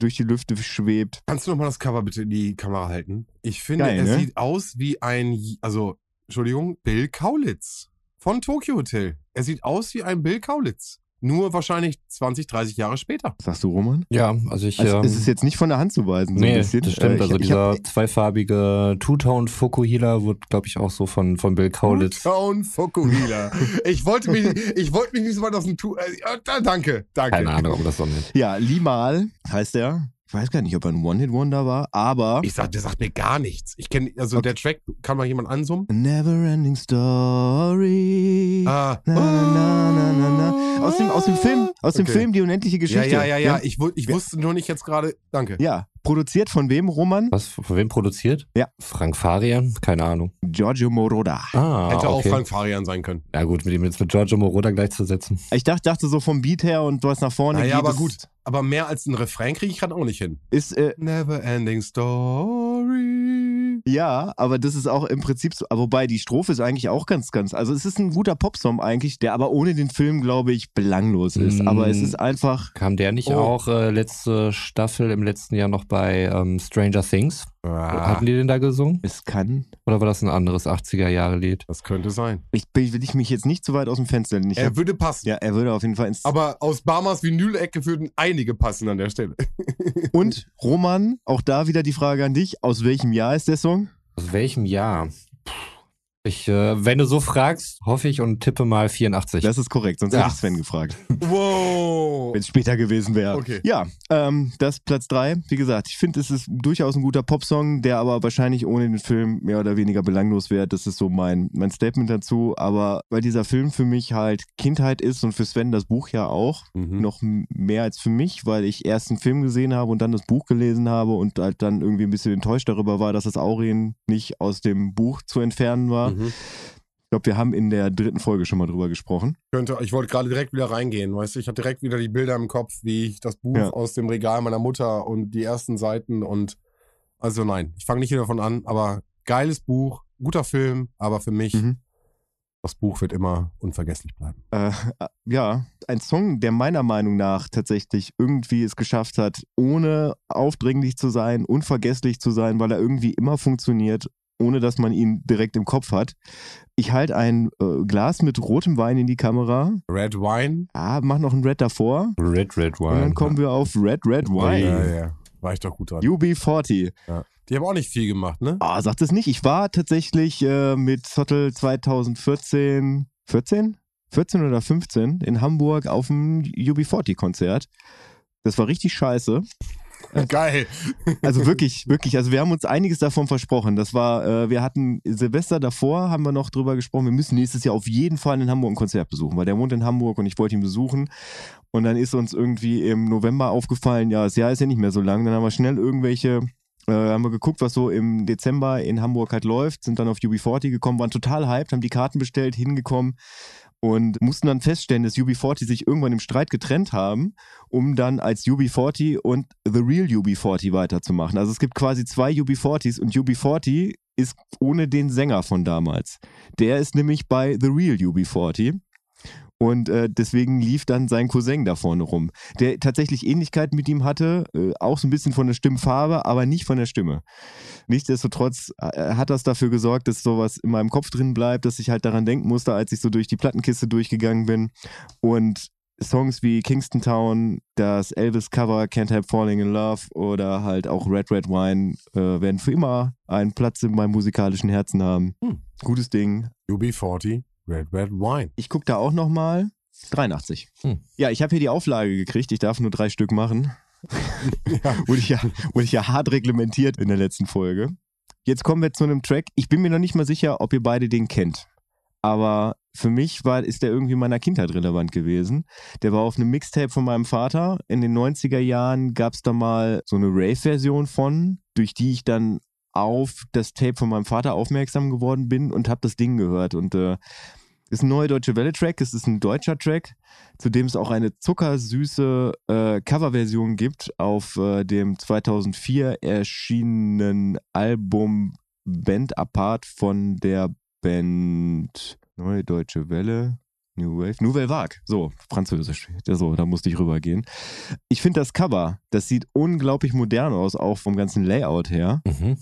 durch die Lüfte schwebt. Kannst du noch mal das Cover bitte in die Kamera halten? Ich finde, Geil, er ne? sieht aus wie ein, also, Entschuldigung, Bill Kaulitz von Tokyo Hotel. Er sieht aus wie ein Bill Kaulitz. Nur wahrscheinlich 20, 30 Jahre später. Sagst du, Roman? Ja, also ich. Also, ähm, es ist jetzt nicht von der Hand zu weisen, so nee, ein bisschen. das stimmt. Äh, ich- also ich dieser hab- zweifarbige Two-Tone Fukuhila wurde, glaube ich, auch so von, von Bill Kaulitz. Town Fukuhila. [LAUGHS] ich wollte mich, ich wollte mich nicht so weit aus dem Tu. Äh, ja, danke, danke. Keine Ahnung, ob das so nennt. ja, Limal heißt er. Ich weiß gar nicht, ob er ein One-Hit-Wonder war, aber Ich sag, der sagt mir gar nichts. Ich kenne, also der Track, kann mal jemand ansummen? A Never Ending Story. Ah. Na, na, na, na, na. Aus dem, aus dem Film, aus dem Okay. Film Die unendliche Ja, Geschichte. ja, ja, ja. Wir- Ich, ich wusste nur nicht jetzt gerade. Danke. Ja, produziert von wem, Roman? Was, von wem produziert? Ja. Frank Farian? Keine Ahnung. Giorgio Moroder. Ah, Hätte auch okay. Frank Farian sein können. Ja gut, mit ihm jetzt mit Giorgio Moroder gleichzusetzen. Ich dachte, dachte so vom Beat her und was nach vorne Naja, geht. aber ist- gut. Aber mehr als ein Refrain kriege ich gerade auch nicht hin. Ist, äh, Never ending story. ja, aber das ist auch im Prinzip so. Wobei die Strophe ist eigentlich auch ganz, ganz. Also es ist ein guter Popsong eigentlich, der aber ohne den Film, glaube ich, belanglos ist. Mm. Aber es ist einfach. Kam der nicht Oh. auch äh, letzte Staffel im letzten Jahr noch bei ähm, Stranger Things? Ah, Hatten die den da gesungen? Es kann. Oder war das ein anderes 80er-Jahre-Lied? das könnte sein. Ich bin- will ich mich jetzt nicht zu weit aus dem Fenster lehnen. Ich Er hab, würde passen. ja, er würde auf jeden Fall ins. Aber aus Barmers Vinyl-Ecke würden einige passen an der Stelle. [LAUGHS] Und Roman, auch da wieder die Frage an dich: Aus welchem Jahr ist der Song? Aus welchem Jahr? Puh. Ich, äh, wenn du so fragst, hoffe ich und tippe mal 84. Das ist korrekt, sonst Ja. hätte ich Sven gefragt, Wow. wenn es später gewesen wäre. Okay. Ja, ähm, das Platz drei. Wie gesagt, ich finde, es ist durchaus ein guter Popsong, der aber wahrscheinlich ohne den Film mehr oder weniger belanglos wäre. Das ist so mein, mein Statement dazu. Aber weil dieser Film für mich halt Kindheit ist und für Sven das Buch ja auch, Mhm. noch mehr als für mich, weil ich erst einen Film gesehen habe und dann das Buch gelesen habe und halt dann irgendwie ein bisschen enttäuscht darüber war, dass das Aurien nicht aus dem Buch zu entfernen war. Mhm. Ich glaube, wir haben in der dritten Folge schon mal drüber gesprochen. Könnte, ich wollte gerade direkt wieder reingehen, weißt du, ich hatte direkt wieder die Bilder im Kopf, wie ich das Buch Ja. aus dem Regal meiner Mutter und die ersten Seiten und also nein, ich fange nicht wieder davon an, aber geiles Buch, guter Film, aber für mich, Mhm. das Buch wird immer unvergesslich bleiben. Äh, ja, ein Song, der meiner Meinung nach tatsächlich irgendwie es geschafft hat, ohne aufdringlich zu sein, unvergesslich zu sein, weil er irgendwie immer funktioniert, ohne dass man ihn direkt im Kopf hat. Ich halte ein äh, Glas mit rotem Wein in die Kamera, Red Wine? ah, mach noch ein Red davor Red, Red Wine. und dann kommen wir auf Red, Red Wine. Ja, ja, war ich doch gut dran. UB40. Die haben auch nicht viel gemacht, ne? Ah, sagt es nicht. Ich war tatsächlich äh, mit Zottel 2014, 14? 14 oder 15 in Hamburg auf dem UB40-Konzert. Das war richtig scheiße. [LAUGHS] Geil. Also wirklich, wirklich. Also wir haben uns einiges davon versprochen. Das war, äh, wir hatten Silvester davor, haben wir noch drüber gesprochen, wir müssen nächstes Jahr auf jeden Fall in Hamburg ein Konzert besuchen, weil der wohnt in Hamburg und ich wollte ihn besuchen. Und dann ist uns irgendwie im November aufgefallen, ja, das Jahr ist ja nicht mehr so lang. Dann haben wir schnell irgendwelche, äh, haben wir geguckt, was so im Dezember in Hamburg halt läuft, sind dann auf UB40 gekommen, waren total hyped, haben die Karten bestellt, hingekommen und mussten dann feststellen, dass UB40 sich irgendwann im Streit getrennt haben, um dann als UB40 und The Real UB40 weiterzumachen. Also es gibt quasi zwei UB40s und UB40 ist ohne den Sänger von damals. Der ist nämlich bei The Real UB40. Und äh, deswegen lief dann sein Cousin da vorne rum, der tatsächlich Ähnlichkeit mit ihm hatte, äh, auch so ein bisschen von der Stimmfarbe, aber nicht von der Stimme. Nichtsdestotrotz äh, hat das dafür gesorgt, dass sowas in meinem Kopf drin bleibt, dass ich halt daran denken musste, als ich so durch die Plattenkiste durchgegangen bin. Und Songs wie Kingston Town, das Elvis-Cover Can't Help Falling in Love oder halt auch Red Red Wine äh, werden für immer einen Platz in meinem musikalischen Herzen haben. Hm. Gutes Ding. UB40, Red Red Wine. Ich gucke da auch nochmal. 83. Hm. Ja, ich habe hier die Auflage gekriegt. Ich darf nur drei Stück machen. [LAUGHS] wurde, ich ja, wurde ich ja hart reglementiert in der letzten Folge. Jetzt kommen wir zu einem Track. Ich bin mir noch nicht mal sicher, ob ihr beide den kennt. Aber für mich war, ist der irgendwie in meiner Kindheit relevant gewesen. Der war auf einem Mixtape von meinem Vater. In den 90er Jahren gab es da mal so eine Rave-Version von, durch die ich dann auf das Tape von meinem Vater aufmerksam geworden bin und habe das Ding gehört. Und äh, ist ein neuer Deutsche Welle-Track, es ist ein deutscher Track, zu dem es auch eine zuckersüße äh, Coverversion gibt auf äh, dem 2004 erschienenen Album Band Apart von der Band Neue Deutsche Welle. New Wave, Nouvelle Vague, so, französisch, so, da musste ich rübergehen. Ich finde das Cover, das sieht unglaublich modern aus, auch vom ganzen Layout her. Mhm.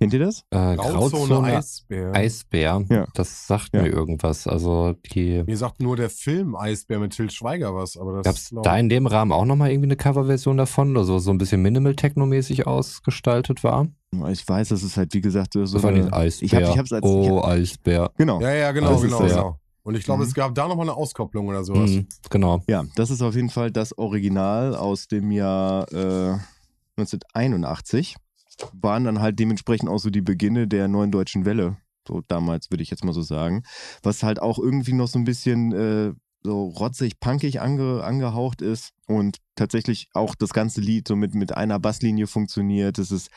Kennt ihr das? Äh, Grauzone, Eisbär. Eisbär. Ja. Das sagt Ja. mir irgendwas. Also die Mir sagt nur der Film Eisbär mit Til Schweiger was, aber das gab es glaub- da in dem Rahmen auch nochmal irgendwie eine Coverversion davon, also so ein bisschen Minimal-Techno-mäßig ausgestaltet war. Ich weiß, das ist halt, wie gesagt, so Das war eine- nicht Eisbär. Ich, hab, ich hab's als, ich oh, hab, Eisbär. genau. Ja, ja, genau, ist genau, genau. Und ich glaube, Mhm. es gab da nochmal eine Auskopplung oder sowas. Mhm, genau. Ja, das ist auf jeden Fall das Original aus dem Jahr äh, 1981. Waren dann halt dementsprechend auch so die Beginne der neuen deutschen Welle. So damals, würde ich jetzt mal so sagen. Was halt auch irgendwie noch so ein bisschen äh, so rotzig, punkig ange, angehaucht ist und tatsächlich auch das ganze Lied so mit, mit einer Basslinie funktioniert. Es ist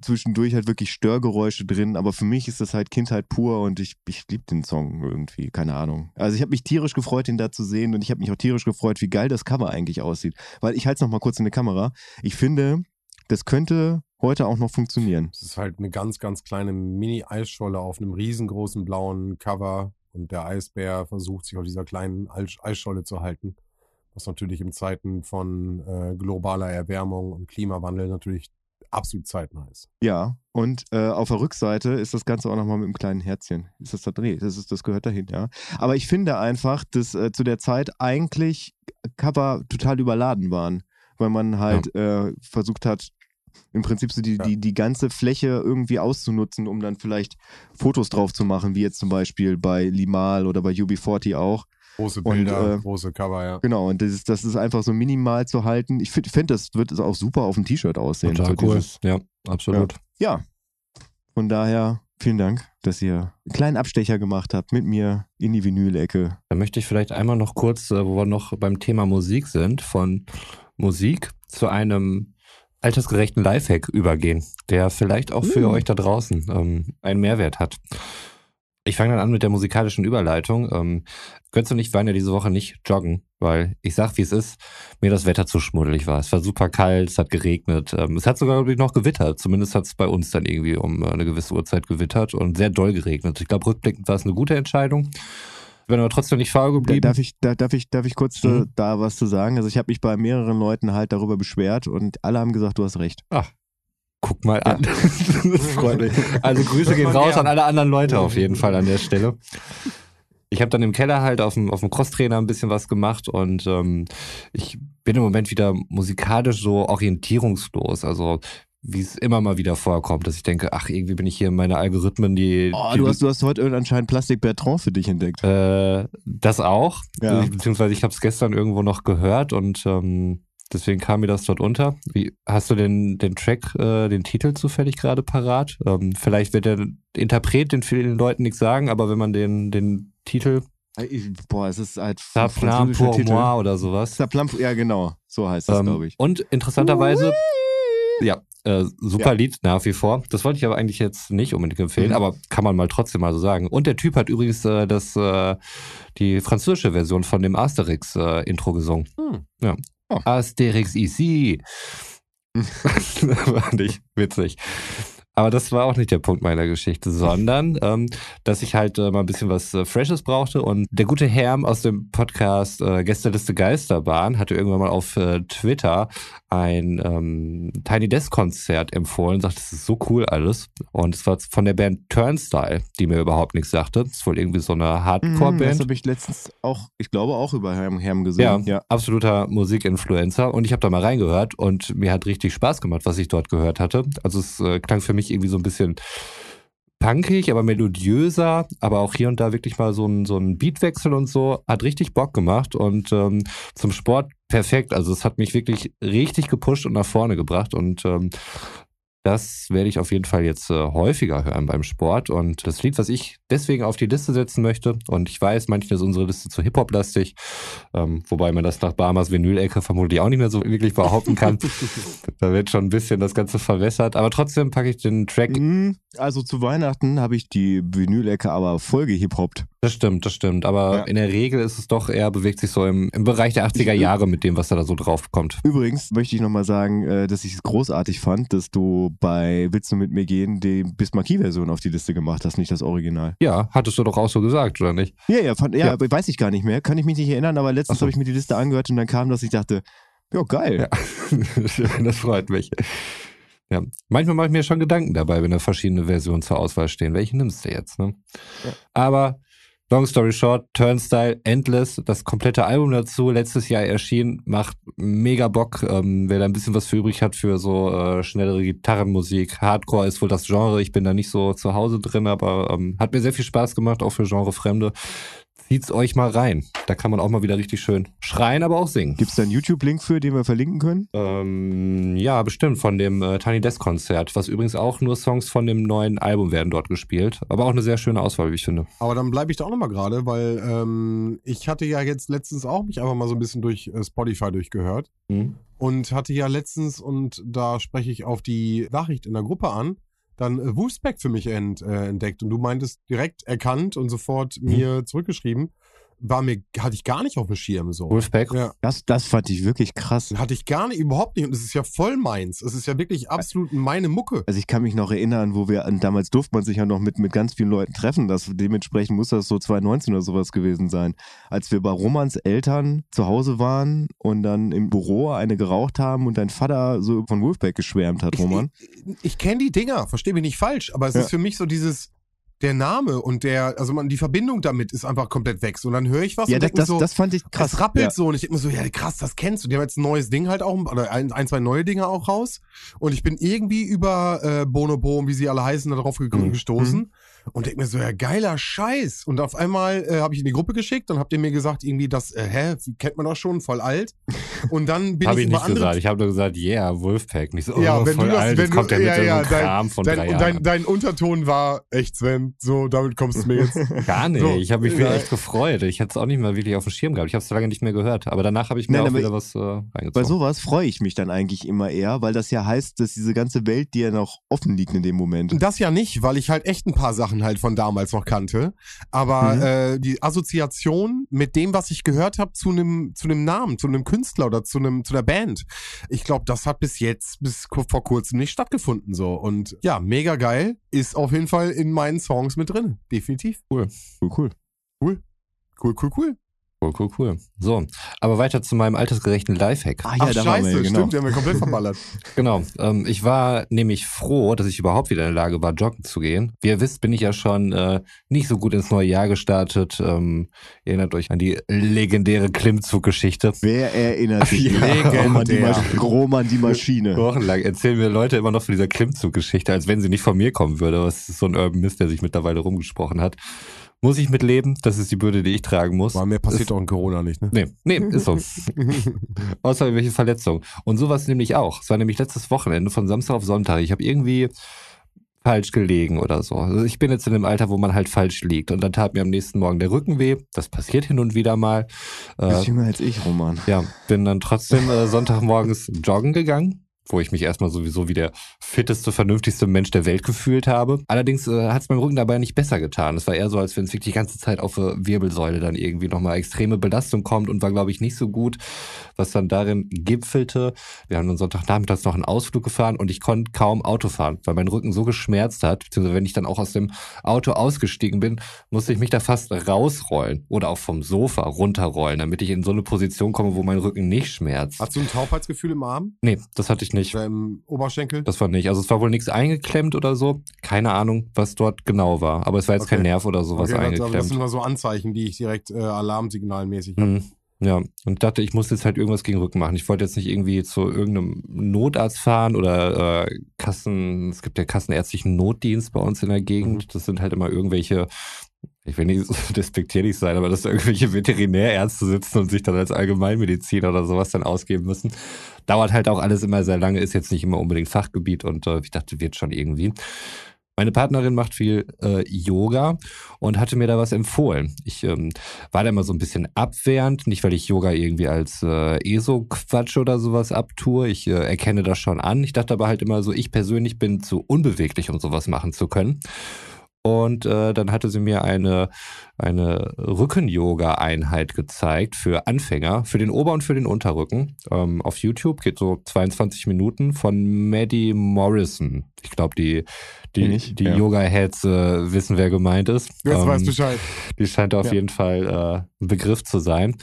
zwischendurch halt wirklich Störgeräusche drin, aber für mich ist das halt Kindheit pur und ich, ich liebe den Song irgendwie, keine Ahnung. Also ich habe mich tierisch gefreut, ihn da zu sehen und ich habe mich auch tierisch gefreut, wie geil das Cover eigentlich aussieht. Weil ich halte es nochmal kurz in die Kamera. Ich finde, das könnte heute auch noch funktionieren. Es ist halt eine ganz, ganz kleine Mini-Eisscholle auf einem riesengroßen blauen Cover und der Eisbär versucht sich auf dieser kleinen Eis- Eisscholle zu halten. Was natürlich in Zeiten von äh, globaler Erwärmung und Klimawandel natürlich absolut zeitnah ist. Ja, und äh, auf der Rückseite ist das Ganze auch nochmal mit einem kleinen Herzchen. Ist das da? Nee, das, ist, das gehört dahin, ja. Aber ich finde einfach, dass äh, zu der Zeit eigentlich Cover total überladen waren, weil man halt äh, versucht hat, Im Prinzip so die, Ja. die, die ganze Fläche irgendwie auszunutzen, um dann vielleicht Fotos drauf zu machen, wie jetzt zum Beispiel bei Limal oder bei UB40 auch. Große Und, Bilder, äh, große Cover, ja. Genau, und das ist, das ist einfach so minimal zu halten. Ich finde, find, das wird auch super auf dem T-Shirt aussehen. Total so cool. dieses- Ja, absolut. ja, von daher vielen Dank, dass ihr einen kleinen Abstecher gemacht habt mit mir in die Vinyl-Ecke. Da möchte ich vielleicht einmal noch kurz, äh, wo wir noch beim Thema Musik sind, von Musik zu einem altersgerechten Lifehack übergehen, der vielleicht auch für Mm. euch da draußen ähm, einen Mehrwert hat. Ich fange dann an mit der musikalischen Überleitung. Ähm, Götz und ich waren ja diese Woche nicht joggen, weil ich sag, wie es ist, mir das Wetter zu schmuddelig war. Es war super kalt, es hat geregnet. Ähm, es hat sogar ich, noch gewittert. Zumindest hat es bei uns dann irgendwie um äh, eine gewisse Uhrzeit gewittert und sehr doll geregnet. Ich glaube, rückblickend war es eine gute Entscheidung. Ich bin aber trotzdem nicht faul geblieben. darf, ich, da, darf, ich, darf ich kurz äh, Mhm. da was zu sagen? Also ich habe mich bei mehreren Leuten halt darüber beschwert und alle haben gesagt, du hast recht. Guck mal an. [LAUGHS] das freut mich. Also Grüße gehen raus an alle anderen Leute auf jeden Fall an der Stelle. Ich habe dann im Keller halt auf dem, auf dem Crosstrainer ein bisschen was gemacht und ähm, ich bin im Moment wieder musikalisch so orientierungslos. Also wie es immer mal wieder vorkommt, dass ich denke, ach, irgendwie bin ich hier in meine Algorithmen, die. Oh, die du, hast, du hast heute anscheinend Plastik Bertrand für dich entdeckt. äh, das auch. Ja. Beziehungsweise ich habe es gestern irgendwo noch gehört und ähm, deswegen kam mir das dort unter. Wie, hast du den, den Track, äh, den Titel zufällig gerade parat? Ähm, vielleicht wird der Interpret den vielen Leuten nichts sagen, aber wenn man den, den Titel Boah, es ist halt Ça französischer pour Titel. moi oder sowas. Ça plan- ja, genau. So heißt das, Ähm, glaube ich. Und interessanterweise, ja, äh, super Ja. Lied nach wie vor. Das wollte ich aber eigentlich jetzt nicht unbedingt empfehlen, Mhm. aber kann man mal trotzdem mal so sagen. Und der Typ hat übrigens äh, das, äh, die französische Version von dem Asterix-Intro gesungen. Hm. Ja. Oh. Asterix ici. [LAUGHS] war nicht witzig. Aber das war auch nicht der Punkt meiner Geschichte, sondern ähm, dass ich halt äh, mal ein bisschen was äh, Freshes brauchte. Und der gute Herm aus dem Podcast äh, Gästeliste Geisterbahn hatte irgendwann mal auf äh, Twitter ein ähm, Tiny Desk Konzert empfohlen, sagt, das ist so cool alles. Und es war von der Band Turnstyle, die mir überhaupt nichts sagte. Das ist wohl irgendwie so eine Mhm, das Hardcore-Band. habe ich letztens auch, ich glaube auch über Herm, Herm gesehen. Ja, absoluter Musikinfluencer. Und ich habe da mal reingehört und mir hat richtig Spaß gemacht, was ich dort gehört hatte. Also es äh, klang für mich irgendwie so ein bisschen punkig, aber melodiöser, aber auch hier und da wirklich mal so ein, so ein Beatwechsel und so. Hat richtig Bock gemacht und ähm, zum Sport perfekt. Also es hat mich wirklich richtig gepusht und nach vorne gebracht und ähm, das werde ich auf jeden Fall jetzt äh, häufiger hören beim Sport. Und das Lied, was ich deswegen auf die Liste setzen möchte, und ich weiß, manchmal ist unsere Liste zu Hip-Hop-lastig, ähm, wobei man das nach Barmers Vinyl-Ecke vermutlich auch nicht mehr so wirklich behaupten kann. [LAUGHS] da wird schon ein bisschen das Ganze verwässert. Aber trotzdem packe ich den Track. Mhm, Also zu Weihnachten habe ich die Vinyl-Ecke aber voll gehiphoppt. Das stimmt, das stimmt. Aber Ja. in der Regel ist es doch eher, bewegt sich so im, im Bereich der 80er Jahre mit dem, was da so drauf kommt. Übrigens möchte ich nochmal sagen, äh, dass ich es großartig fand, dass du bei Willst du mit mir gehen die Bismarcky-Version auf die Liste gemacht hast, nicht das Original. Ja, hattest du doch auch so gesagt, oder nicht? Ja, ja, fand, ja, Ja. weiß ich gar nicht mehr. Kann ich mich nicht erinnern, aber letztens so. habe ich mir die Liste angehört und dann kam das, ich dachte, ja, geil. Ja. [LAUGHS] das freut mich. Ja, manchmal mache ich mir schon Gedanken dabei, wenn da verschiedene Versionen zur Auswahl stehen. Welche nimmst du jetzt? Ne? Ja. Aber long story short, Turnstyle, Endless, das komplette Album dazu, letztes Jahr erschienen, macht mega Bock. Ähm, wer da ein bisschen was für übrig hat für so äh, schnellere Gitarrenmusik. Hardcore ist wohl das Genre. Ich bin da nicht so zu Hause drin, aber ähm, hat mir sehr viel Spaß gemacht, auch für Genrefremde. Zieht's euch mal rein. Da kann man auch mal wieder richtig schön schreien, aber auch singen. Gibt es da einen YouTube-Link für, den wir verlinken können? Ähm, ja, bestimmt, von dem äh, Tiny Desk Konzert, was übrigens auch nur Songs von dem neuen Album werden dort gespielt. Aber auch eine sehr schöne Auswahl, wie ich finde. Aber dann bleibe ich da auch nochmal gerade, weil ähm, ich hatte ja jetzt letztens auch mich einfach mal so ein bisschen durch äh, Spotify durchgehört Mhm. und hatte ja letztens, und da spreche ich auf die Nachricht in der Gruppe an, dann äh, Wolfsback für mich ent, äh, entdeckt und du meintest direkt erkannt und sofort mir zurückgeschrieben. War mir, hatte ich gar nicht auf dem Schirm so. Wolfpack. Ja, Das, das fand ich wirklich krass. hatte ich gar nicht, überhaupt nicht. Und es ist ja voll meins. Es ist ja wirklich absolut meine Mucke. Also ich kann mich noch erinnern, wo wir, damals durfte man sich ja noch mit, mit ganz vielen Leuten treffen. Das, dementsprechend muss das so 2019 oder sowas gewesen sein. Als wir bei Romans Eltern zu Hause waren und dann im Büro eine geraucht haben und dein Vater so von Wolfpack geschwärmt hat, Roman. Ich, ich, ich kenne die Dinger, verstehe mich nicht falsch, aber es Ja. ist für mich so dieses, der Name und der, also man, die Verbindung damit ist einfach komplett weg. So, Und dann höre ich was Ja, und das, denke das, so, das fand ich krass. es rappelt ja. so und ich denke mir so, ja krass, das kennst du. Die haben jetzt ein neues Ding halt auch, oder ein, ein zwei neue Dinge auch raus. Und ich bin irgendwie über äh, Bonobo und wie sie alle heißen, darauf Mhm. gestoßen und denke mir so, ja geiler Scheiß. Und auf einmal äh, habe ich in die Gruppe geschickt und habt ihr mir gesagt, irgendwie das, äh, hä, kennt man doch schon, voll alt. Und dann bin Habe ich ich über nicht gesagt. Ich habe nur gesagt, yeah, Wolfpack. Nicht so, Ja, oh, wenn voll du das- alt, wenn jetzt du- kommt der ja, mit so ja, einem dein- Kram von dein, drei Jahren. dein, dein Unterton war echt, Sven, so, damit kommst du mir jetzt. [LAUGHS] Gar nicht. So, ich habe mich ja. wieder echt gefreut. Ich hätte es auch nicht mal wirklich auf dem Schirm gehabt. Ich habe es lange nicht mehr gehört. Aber danach habe ich mir Nein, auch wieder was äh, reingezogen. Bei sowas freue ich mich dann eigentlich immer eher, weil das ja heißt, dass diese ganze Welt dir noch offen liegt in dem Moment. Das ja nicht, weil ich halt echt ein paar Sachen halt von damals noch kannte. Aber Mhm. äh, die Assoziation mit dem, was ich gehört habe, zu einem zu einem Namen, zu einem Künstler oder zu einem zu einer Band, ich glaube, das hat bis jetzt, bis vor kurzem nicht stattgefunden so. Und ja, mega geil, ist auf jeden Fall in meinen Songs mit drin, definitiv. Cool, cool. Cool, cool, cool. Cool, cool, cool. So, aber weiter zu meinem altersgerechten Lifehack. Ah Ach da scheiße, wir, genau. stimmt, der haben wir komplett verballert. [LAUGHS] Genau. Ähm, ich war nämlich froh, dass ich überhaupt wieder in der Lage war, joggen zu gehen. Wie ihr wisst, bin ich ja schon äh, nicht so gut ins neue Jahr gestartet. Ähm, ihr erinnert euch an die legendäre Klimmzuggeschichte. Wer erinnert sich? [LAUGHS] Ja, die legendär. Roman die Maschine. [LAUGHS] Wochenlang erzählen mir Leute immer noch von dieser Klimmzuggeschichte, als wenn sie nicht von mir kommen würde. Aber es ist so ein Urban Mist, der sich mittlerweile rumgesprochen hat. Muss ich mitleben? Das ist die Bürde, die ich tragen muss. War mehr passiert auch in Corona nicht, ne? Nee, nee, [LAUGHS] ist so. [LAUGHS] Außer irgendwelche Verletzungen. Und sowas nämlich auch. Es war nämlich letztes Wochenende von Samstag auf Sonntag. Ich habe irgendwie falsch gelegen oder so. Also ich bin jetzt in dem Alter, wo man halt falsch liegt. Und dann tat mir am nächsten Morgen der Rücken weh. Das passiert hin und wieder mal. Du bist Äh, jünger als ich, Roman. ja, bin dann trotzdem äh, Sonntagmorgens joggen gegangen, wo ich mich erstmal sowieso wie der fitteste, vernünftigste Mensch der Welt gefühlt habe. Allerdings äh, hat es meinem Rücken dabei nicht besser getan. Es war eher so, als wenn es wirklich die ganze Zeit auf der Wirbelsäule dann irgendwie nochmal extreme Belastung kommt und war, glaube ich, nicht so gut, was dann darin gipfelte. Wir haben dann Sonntagnachmittags noch einen Ausflug gefahren und ich konnte kaum Auto fahren, weil mein Rücken so geschmerzt hat, beziehungsweise wenn ich dann auch aus dem Auto ausgestiegen bin, musste ich mich da fast rausrollen oder auch vom Sofa runterrollen, damit ich in so eine Position komme, wo mein Rücken nicht schmerzt. Hast du ein Taubheitsgefühl im Arm? Nee, das hatte ich nicht. Oder im Oberschenkel? Das war nicht. Also es war wohl nichts eingeklemmt oder so. Keine Ahnung, was dort genau war. Aber es war jetzt Okay. kein Nerv oder sowas Okay, das, aber das eingeklemmt. sind immer so Anzeichen, die ich direkt äh, alarmsignalmäßig habe. Mhm. Ja, und dachte, ich muss jetzt halt irgendwas gegen Rücken machen. Ich wollte jetzt nicht irgendwie zu irgendeinem Notarzt fahren oder äh, Kassen, es gibt ja kassenärztlichen Notdienst bei uns in der Gegend. Mhm. Das sind halt immer irgendwelche, ich will nicht so [LAUGHS] despektierlich sein, aber dass da irgendwelche Veterinärärzte sitzen und sich dann als Allgemeinmediziner oder sowas dann ausgeben müssen. Dauert halt auch alles immer sehr lange, ist jetzt nicht immer unbedingt Fachgebiet und äh, ich dachte, wird schon irgendwie. Meine Partnerin macht viel äh, Yoga und hatte mir da was empfohlen. Ich ähm, war da immer so ein bisschen abwehrend, nicht weil ich Yoga irgendwie als äh, ESO-Quatsch oder sowas abtue. Ich äh, erkenne das schon an. Ich dachte aber halt immer so, ich persönlich bin zu unbeweglich, um sowas machen zu können. Und äh, dann hatte sie mir eine, eine Rücken-Yoga-Einheit gezeigt für Anfänger, für den Ober- und für den Unterrücken. Ähm, auf YouTube geht so 22 Minuten von Maddie Morrison. Ich glaube, die, die, ich, die ja. Yoga-Heads äh, wissen, wer gemeint ist. Jetzt Ähm, weißt Bescheid. die scheint auf Ja. jeden Fall äh, ein Begriff zu sein.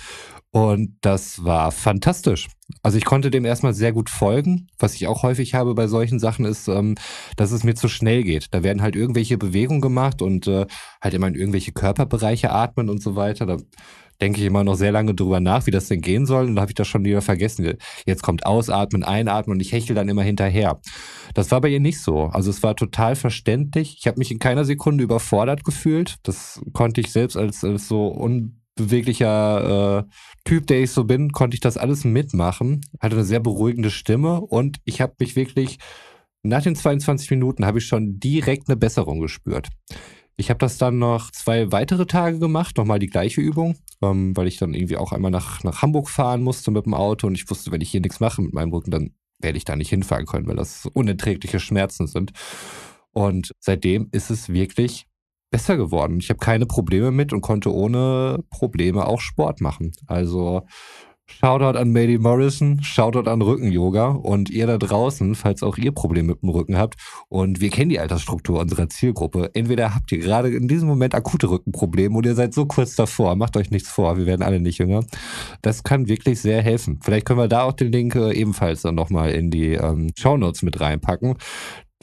Und das war fantastisch. Also ich konnte dem erstmal sehr gut folgen. Was ich auch häufig habe bei solchen Sachen ist, ähm, dass es mir zu schnell geht. Da werden halt irgendwelche Bewegungen gemacht und äh, halt immer in irgendwelche Körperbereiche atmen und so weiter. Da denke ich immer noch sehr lange drüber nach, wie das denn gehen soll. Und da habe ich das schon wieder vergessen. Jetzt kommt Ausatmen, Einatmen und ich hechel dann immer hinterher. Das war bei ihr nicht so. Also es war total verständlich. Ich habe mich in keiner Sekunde überfordert gefühlt. Das konnte ich selbst als, als so unbeweglicher äh, Typ, der ich so bin, konnte ich das alles mitmachen. Hatte eine sehr beruhigende Stimme und ich habe mich wirklich nach den 22 Minuten habe ich schon direkt eine Besserung gespürt. Ich habe das dann noch zwei weitere Tage gemacht, nochmal die gleiche Übung, ähm, weil ich dann irgendwie auch einmal nach, nach Hamburg fahren musste mit dem Auto und ich wusste, wenn ich hier nichts mache mit meinem Rücken, dann werde ich da nicht hinfahren können, weil das unerträgliche Schmerzen sind. Und seitdem ist es wirklich besser geworden. Ich habe keine Probleme mit und konnte ohne Probleme auch Sport machen. Also Shoutout an Maddie Morrison, Shoutout an Rücken-Yoga und ihr da draußen, falls auch ihr Probleme mit dem Rücken habt und wir kennen die Altersstruktur unserer Zielgruppe. Entweder habt ihr gerade in diesem Moment akute Rückenprobleme und ihr seid so kurz davor, macht euch nichts vor, wir werden alle nicht jünger. Das kann wirklich sehr helfen. Vielleicht können wir da auch den Link äh, ebenfalls dann nochmal in die ähm, Shownotes mit reinpacken.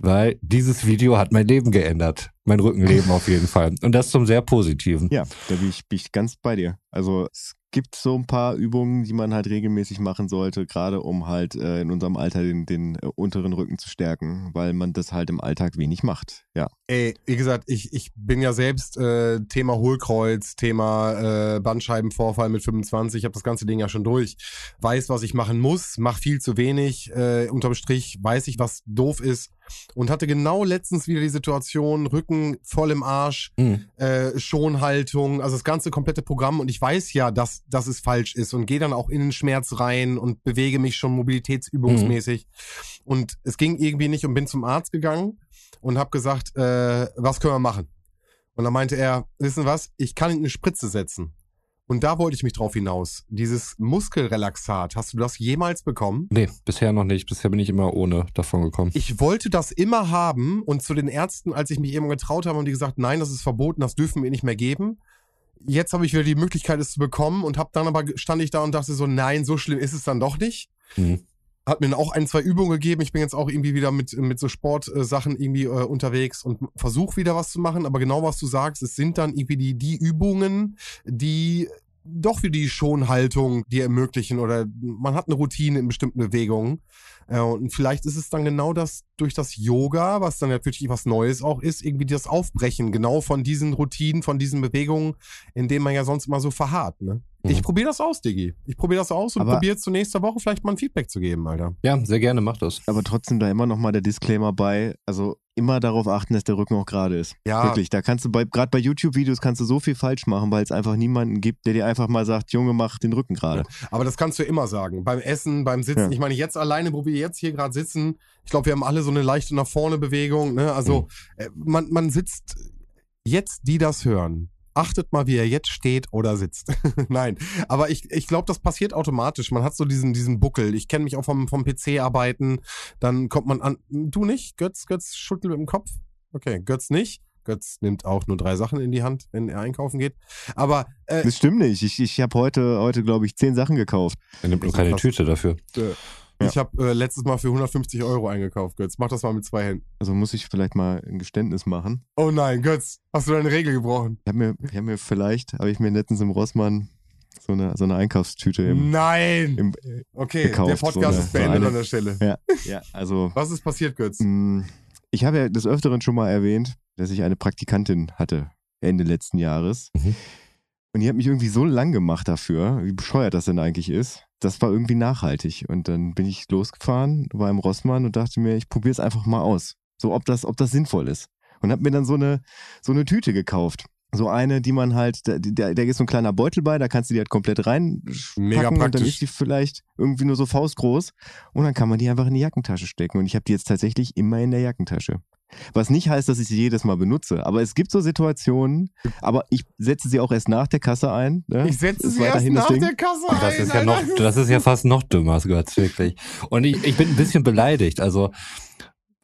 Weil dieses Video hat mein Leben geändert. Mein Rückenleben auf jeden Fall. Und das zum sehr positiven. Ja, da bin ich, bin ich ganz bei dir. Also es gibt so ein paar Übungen, die man halt regelmäßig machen sollte, gerade um halt äh, in unserem Alter den, den äh, unteren Rücken zu stärken, weil man das halt im Alltag wenig macht. Ja. Ey, wie gesagt, ich, ich bin ja selbst äh, Thema Hohlkreuz, Thema äh, Bandscheibenvorfall mit 25, ich habe das ganze Ding ja schon durch. Weiß, was ich machen muss, mach viel zu wenig, äh, unterm Strich weiß ich, was doof ist und hatte genau letztens wieder die Situation, Rücken voll im Arsch, Mhm. äh, Schonhaltung, also das ganze komplette Programm und ich weiß ja, dass, dass es falsch ist und gehe dann auch in den Schmerz rein und bewege mich schon mobilitätsübungsmäßig und es ging irgendwie nicht und bin zum Arzt gegangen und habe gesagt, äh, was können wir machen? Und dann meinte er, wissen was, ich kann Ihnen eine Spritze setzen. Und da wollte ich mich drauf hinaus. Dieses Muskelrelaxat, hast du das jemals bekommen? Nee, bisher noch nicht. Bisher bin ich immer ohne davon gekommen. Ich wollte das immer haben und zu den Ärzten, als ich mich eben getraut habe, haben die gesagt, nein, das ist verboten, das dürfen wir nicht mehr geben. Jetzt habe ich wieder die Möglichkeit, es zu bekommen und habe dann aber stand ich da und dachte so, nein, so schlimm ist es dann doch nicht. Mhm. Hat mir auch ein, zwei Übungen gegeben. Ich bin jetzt auch irgendwie wieder mit, mit so Sportsachen irgendwie äh, unterwegs und versuche wieder was zu machen. Aber genau was du sagst, es sind dann irgendwie die, die Übungen, die doch für die Schonhaltung dir ermöglichen oder man hat eine Routine in bestimmten Bewegungen. Äh, und vielleicht ist es dann genau das durch das Yoga, was dann natürlich was Neues auch ist, irgendwie das Aufbrechen genau von diesen Routinen, von diesen Bewegungen, in denen man ja sonst immer so verharrt. Ne? Mhm. Ich probiere das aus, Diggi. Ich probiere das aus und probiere zu nächster Woche vielleicht mal ein Feedback zu geben, Alter. Ja, sehr gerne, mach das. Aber trotzdem da immer nochmal der Disclaimer bei, also immer darauf achten, dass der Rücken auch gerade ist. Ja. Wirklich, da kannst du bei, gerade bei YouTube-Videos kannst du so viel falsch machen, weil es einfach niemanden gibt, der dir einfach mal sagt, Junge, mach den Rücken gerade. Aber das kannst du immer sagen. Beim Essen, beim Sitzen. Ja. Ich meine, jetzt alleine, wo wir jetzt hier gerade sitzen, ich glaube, wir haben alle so eine leichte nach vorne Bewegung. Ne? Also äh, man, man sitzt jetzt, die das hören. Achtet mal, wie er jetzt steht oder sitzt. [LAUGHS] Nein, aber ich, ich glaube, das passiert automatisch. Man hat so diesen, diesen Buckel. Ich kenne mich auch vom, vom PC arbeiten. Dann kommt man an. Du nicht? Götz, Götz schüttelt mit dem Kopf. Okay, Götz nicht. Götz nimmt auch nur drei Sachen in die Hand, wenn er einkaufen geht. Aber äh, Das stimmt nicht. Ich, ich habe heute, heute glaube ich, zehn Sachen gekauft. Er nimmt nur keine. Tüte dafür. äh, Ja. ich habe äh, letztes Mal für 150 Euro eingekauft, Götz. Mach das mal mit zwei Händen. Also muss ich vielleicht mal ein Geständnis machen. Oh nein, Götz, hast du deine Regel gebrochen? Ich habe mir, ich hab mir vielleicht, habe ich mir letztens im Rossmann so eine, so eine Einkaufstüte im, Nein! im Okay, gekauft, der Podcast so eine- ist beendet so eine- an der Stelle. ja, [LAUGHS] ja, also Was ist passiert, Götz? mh, ich habe ja des Öfteren schon mal erwähnt, dass ich eine Praktikantin hatte Ende letzten Jahres. Mhm. Und die hat mich irgendwie so lang gemacht dafür, wie bescheuert das denn eigentlich ist. Das war irgendwie nachhaltig. Und dann bin ich losgefahren, war im Rossmann und dachte mir, ich probiere es einfach mal aus. So, ob das, ob das sinnvoll ist. Und habe mir dann so eine, so eine Tüte gekauft. So eine, die man halt, da, da, da ist so ein kleiner Beutel bei, da kannst du die halt komplett rein Mega und dann praktisch. ist die vielleicht irgendwie nur so faustgroß und dann kann man die einfach in die Jackentasche stecken. Und ich habe die jetzt tatsächlich immer in der Jackentasche. Was nicht heißt, dass ich sie jedes Mal benutze. Aber es gibt so Situationen, aber ich setze sie auch erst nach der Kasse ein. Ne? Ich setze sie erst nach Ding. der Kasse ein. Das ist ja noch, das ist ja fast noch dümmer, Götz, wirklich. Und ich, ich bin ein bisschen beleidigt. Also,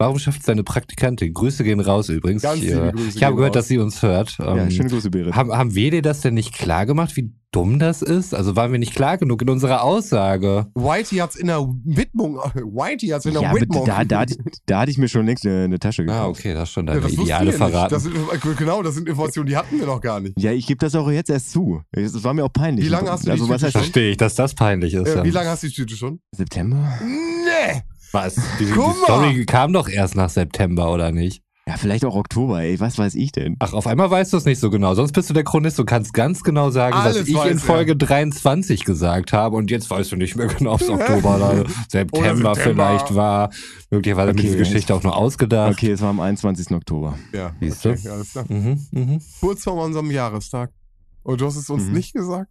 warum schafft es deine Praktikantin? Grüße gehen raus übrigens. Ganz ich liebe äh, Grüße ich habe gehört, raus. dass sie uns hört. Ja, Ähm, schöne Grüße, Berit. haben, haben wir dir das denn nicht klar gemacht, wie dumm das ist? Also waren wir nicht klar genug in unserer Aussage? Whitey hat's in der Widmung. [LAUGHS] Whitey hat's in der Ja, Widmung. da, da, hatte ich- da hatte ich mir schon längst eine, eine Tasche gekauft. Ah, okay, das ist schon Ja, deine das wussten ideale verraten. Das sind, genau, das sind Informationen, die hatten wir noch gar nicht. Ja, ich gebe das auch jetzt erst zu. Es war mir auch peinlich. Wie lange hast du die also, was Tüte heißt schon? Verstehe ich, dass das peinlich ist. Äh, ja. wie lange hast du die Tüte schon? September? Nee! Was? Die, die! Story kam doch erst nach September, oder nicht? Ja, vielleicht auch Oktober, ey. Was weiß ich denn? Ach, auf einmal weißt du es nicht so genau. Sonst bist du der Chronist. Du kannst ganz genau sagen, was Alles ich weiß in er. Folge 23 gesagt habe. Und jetzt weißt du nicht mehr genau, ob es [LAUGHS] Oktober oder September, September. vielleicht war. Möglicherweise habe ich Okay. diese Geschichte auch nur ausgedacht. Okay, es war am 21. Oktober. Ja, Siehst du? okay, alles klar. Mhm, mhm. Kurz vor unserem Jahrestag. Und du hast es uns Mhm. nicht gesagt?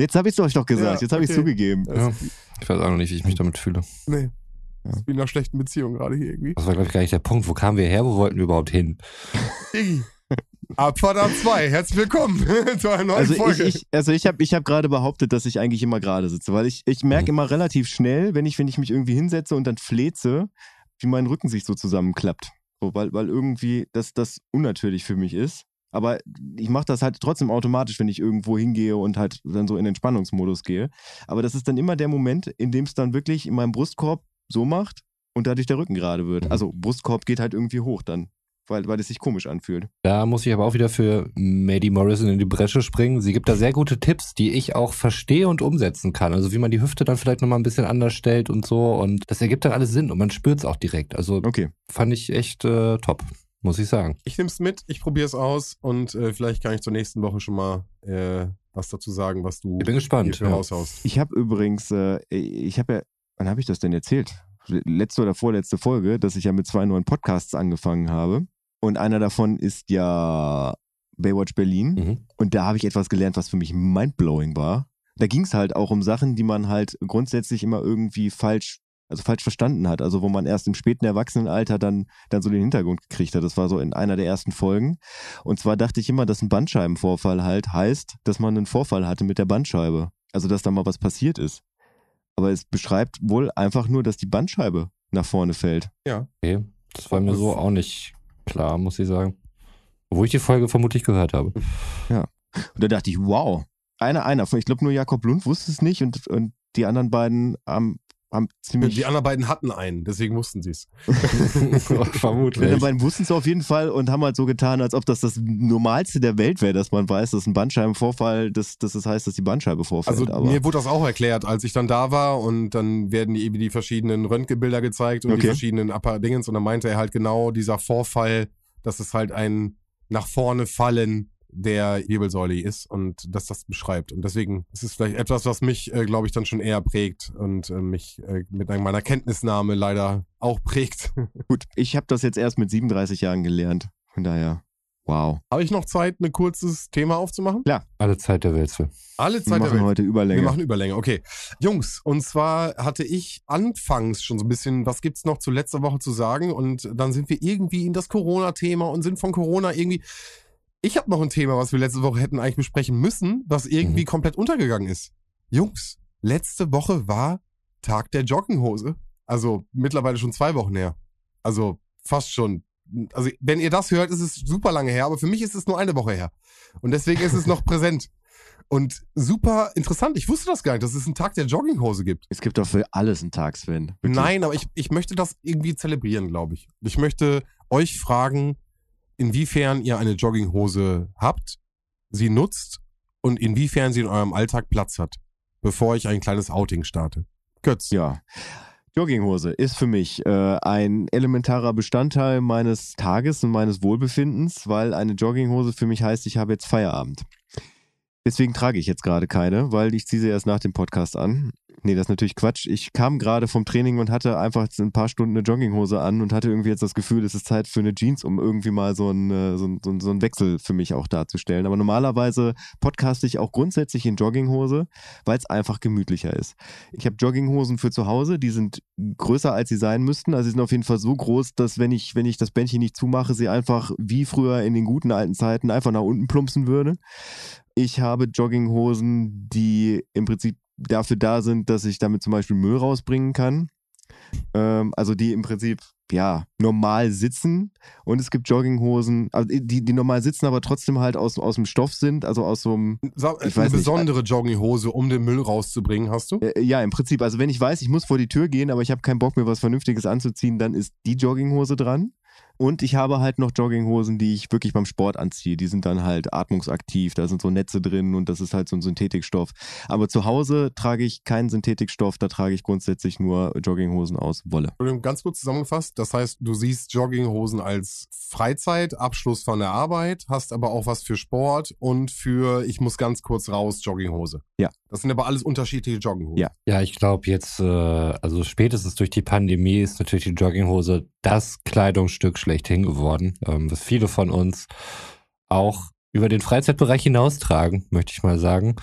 Jetzt habe ich es euch doch gesagt. Ja, jetzt habe ich okay. zugegeben. Ja. Ich weiß auch noch nicht, wie ich mich damit fühle. Nee. Ja. Das ist wie in einer schlechten Beziehung gerade hier irgendwie. Das war, glaube ich, gar nicht der Punkt. Wo kamen wir her? Wo wollten wir überhaupt hin? Iggy. Abfahrt A2, herzlich willkommen [LAUGHS] zu einer neuen Also ich, Folge. ich, also ich habe ich hab gerade behauptet, dass ich eigentlich immer gerade sitze, weil ich, ich merke Mhm. immer relativ schnell, wenn ich, wenn ich mich irgendwie hinsetze und dann fleze, wie mein Rücken sich so zusammenklappt. So, weil, weil irgendwie das, das unnatürlich für mich ist. Aber ich mache das halt trotzdem automatisch, wenn ich irgendwo hingehe und halt dann so in Entspannungsmodus gehe. Aber das ist dann immer der Moment, in dem es dann wirklich in meinem Brustkorb so macht und dadurch der Rücken gerade wird. Also Brustkorb geht halt irgendwie hoch dann, weil, weil es sich komisch anfühlt. Da muss ich aber auch wieder für Maddie Morrison in die Bresche springen. Sie gibt da sehr gute Tipps, die ich auch verstehe und umsetzen kann. Also wie man die Hüfte dann vielleicht nochmal ein bisschen anders stellt und so. Und das ergibt dann alles Sinn und man spürt es auch direkt. Also Okay. fand ich echt äh, top, muss ich sagen. Ich nehme es mit, ich probiere es aus und äh, vielleicht kann ich zur nächsten Woche schon mal äh, was dazu sagen, was du Ich bin gespannt. Ja. raushaust. Ich habe übrigens, äh, ich habe ja, wann habe ich das denn erzählt? Letzte oder vorletzte Folge, dass ich ja mit zwei neuen Podcasts angefangen habe. Und einer davon ist ja Baywatch Berlin. Mhm. Und da habe ich etwas gelernt, was für mich mindblowing war. Da ging es halt auch um Sachen, die man halt grundsätzlich immer irgendwie falsch, also falsch verstanden hat. Also wo man erst im späten Erwachsenenalter dann, dann so den Hintergrund gekriegt hat. Das war so in einer der ersten Folgen. Und zwar dachte ich immer, dass ein Bandscheibenvorfall halt heißt, dass man einen Vorfall hatte mit der Bandscheibe. Also dass da mal was passiert ist. Aber es beschreibt wohl einfach nur, dass die Bandscheibe nach vorne fällt. Okay. Das war mir so auch nicht klar, muss ich sagen. Obwohl ich die Folge vermutlich gehört habe. Und da dachte ich, wow. Einer, einer. Ich glaube nur Jakob Lund wusste es nicht und, und die anderen beiden haben, haben ziemlich. Die anderen beiden hatten einen, deswegen wussten sie es. [LAUGHS] [LAUGHS] Die vermutlich. anderen beiden wussten es auf jeden Fall und haben halt so getan, als ob das das Normalste der Welt wäre, dass man weiß, dass ein Bandscheibenvorfall, dass, dass es heißt, dass die Bandscheibe vorfällt. Also aber mir wurde das auch erklärt, als ich dann da war und dann werden die, eben die verschiedenen Röntgenbilder gezeigt und die Okay. verschiedenen Upper-Dingens und dann meinte er halt genau, dieser Vorfall, dass es halt ein nach vorne fallen der Wirbelsäule ist und dass das beschreibt. Und deswegen ist es vielleicht etwas, was mich, äh, glaube ich, dann schon eher prägt und äh, mich äh, mit meiner Kenntnisnahme leider auch prägt. [LAUGHS] gut, ich habe das jetzt erst mit 37 Jahren gelernt. Von daher, wow. Habe ich noch Zeit, ein kurzes Thema aufzumachen? Alle Zeit der Welt. Alle Wir Zeit der machen Welt. heute Überlänge. Wir machen Überlänge, okay. Jungs, und zwar hatte ich anfangs schon so ein bisschen, was gibt's noch zu letzter Woche zu sagen? Und dann sind wir irgendwie in das Corona-Thema und sind von Corona irgendwie. Ich habe noch ein Thema, was wir letzte Woche hätten eigentlich besprechen müssen, was irgendwie Mhm. komplett untergegangen ist. Jungs, letzte Woche war Tag der Jogginghose. Also mittlerweile schon zwei Wochen her. Also fast schon. Also wenn ihr das hört, ist es super lange her, aber für mich ist es nur eine Woche her. Und deswegen ist es noch [LAUGHS] präsent. Und super interessant. Ich wusste das gar nicht, dass es einen Tag der Jogginghose gibt. Es gibt doch für alles einen Tag, Sven. Wirklich. Nein, aber ich, ich möchte das irgendwie zelebrieren, glaube ich. Ich möchte euch fragen, inwiefern ihr eine Jogginghose habt, sie nutzt und inwiefern sie in eurem Alltag Platz hat, bevor ich ein kleines Outing starte. Götz. Ja. Jogginghose ist für mich äh, ein elementarer Bestandteil meines Tages und meines Wohlbefindens, weil eine Jogginghose für mich heißt, ich habe jetzt Feierabend. Deswegen trage ich jetzt gerade keine, weil ich ziehe sie erst nach dem Podcast an. Nee, das ist natürlich Quatsch. Ich kam gerade vom Training und hatte einfach ein paar Stunden eine Jogginghose an und hatte irgendwie jetzt das Gefühl, es ist Zeit für eine Jeans, um irgendwie mal so einen, äh, so, einen- so einen Wechsel für mich auch darzustellen. Aber normalerweise podcaste ich auch grundsätzlich in Jogginghose, weil es einfach gemütlicher ist. Ich habe Jogginghosen für zu Hause, die sind größer als sie sein müssten. Also sie sind auf jeden Fall so groß, dass wenn ich, wenn ich das Bändchen nicht zumache, sie einfach wie früher in den guten alten Zeiten einfach nach unten plumpsen würde. Ich habe Jogginghosen, die im Prinzip dafür da sind, dass ich damit zum Beispiel Müll rausbringen kann. Ähm, also die im Prinzip ja normal sitzen und es gibt Jogginghosen, also die, die normal sitzen, aber trotzdem halt aus, aus dem Stoff sind, also aus so einem Ich eine weiß nicht. besondere Jogginghose, um den Müll rauszubringen, hast du? Äh, ja, im Prinzip. Also wenn ich weiß, ich muss vor die Tür gehen, aber ich habe keinen Bock mir was Vernünftiges anzuziehen, dann ist die Jogginghose dran. Und ich habe halt noch Jogginghosen, die ich wirklich beim Sport anziehe. Die sind dann halt atmungsaktiv, da sind so Netze drin und das ist halt so ein Synthetikstoff. Aber zu Hause trage ich keinen Synthetikstoff, da trage ich grundsätzlich nur Jogginghosen aus Wolle. Entschuldigung, Ganz kurz zusammengefasst, das heißt, du siehst Jogginghosen als Freizeit, Abschluss von der Arbeit, hast aber auch was für Sport und für ich muss ganz kurz raus Jogginghose. Ja. Das sind aber alles unterschiedliche Jogginghosen. Ja. Ja, ich glaube jetzt, äh, also spätestens durch die Pandemie ist natürlich die Jogginghose das Kleidungsstück schlechthin geworden, ähm, was viele von uns auch über den Freizeitbereich hinaustragen, möchte ich mal sagen.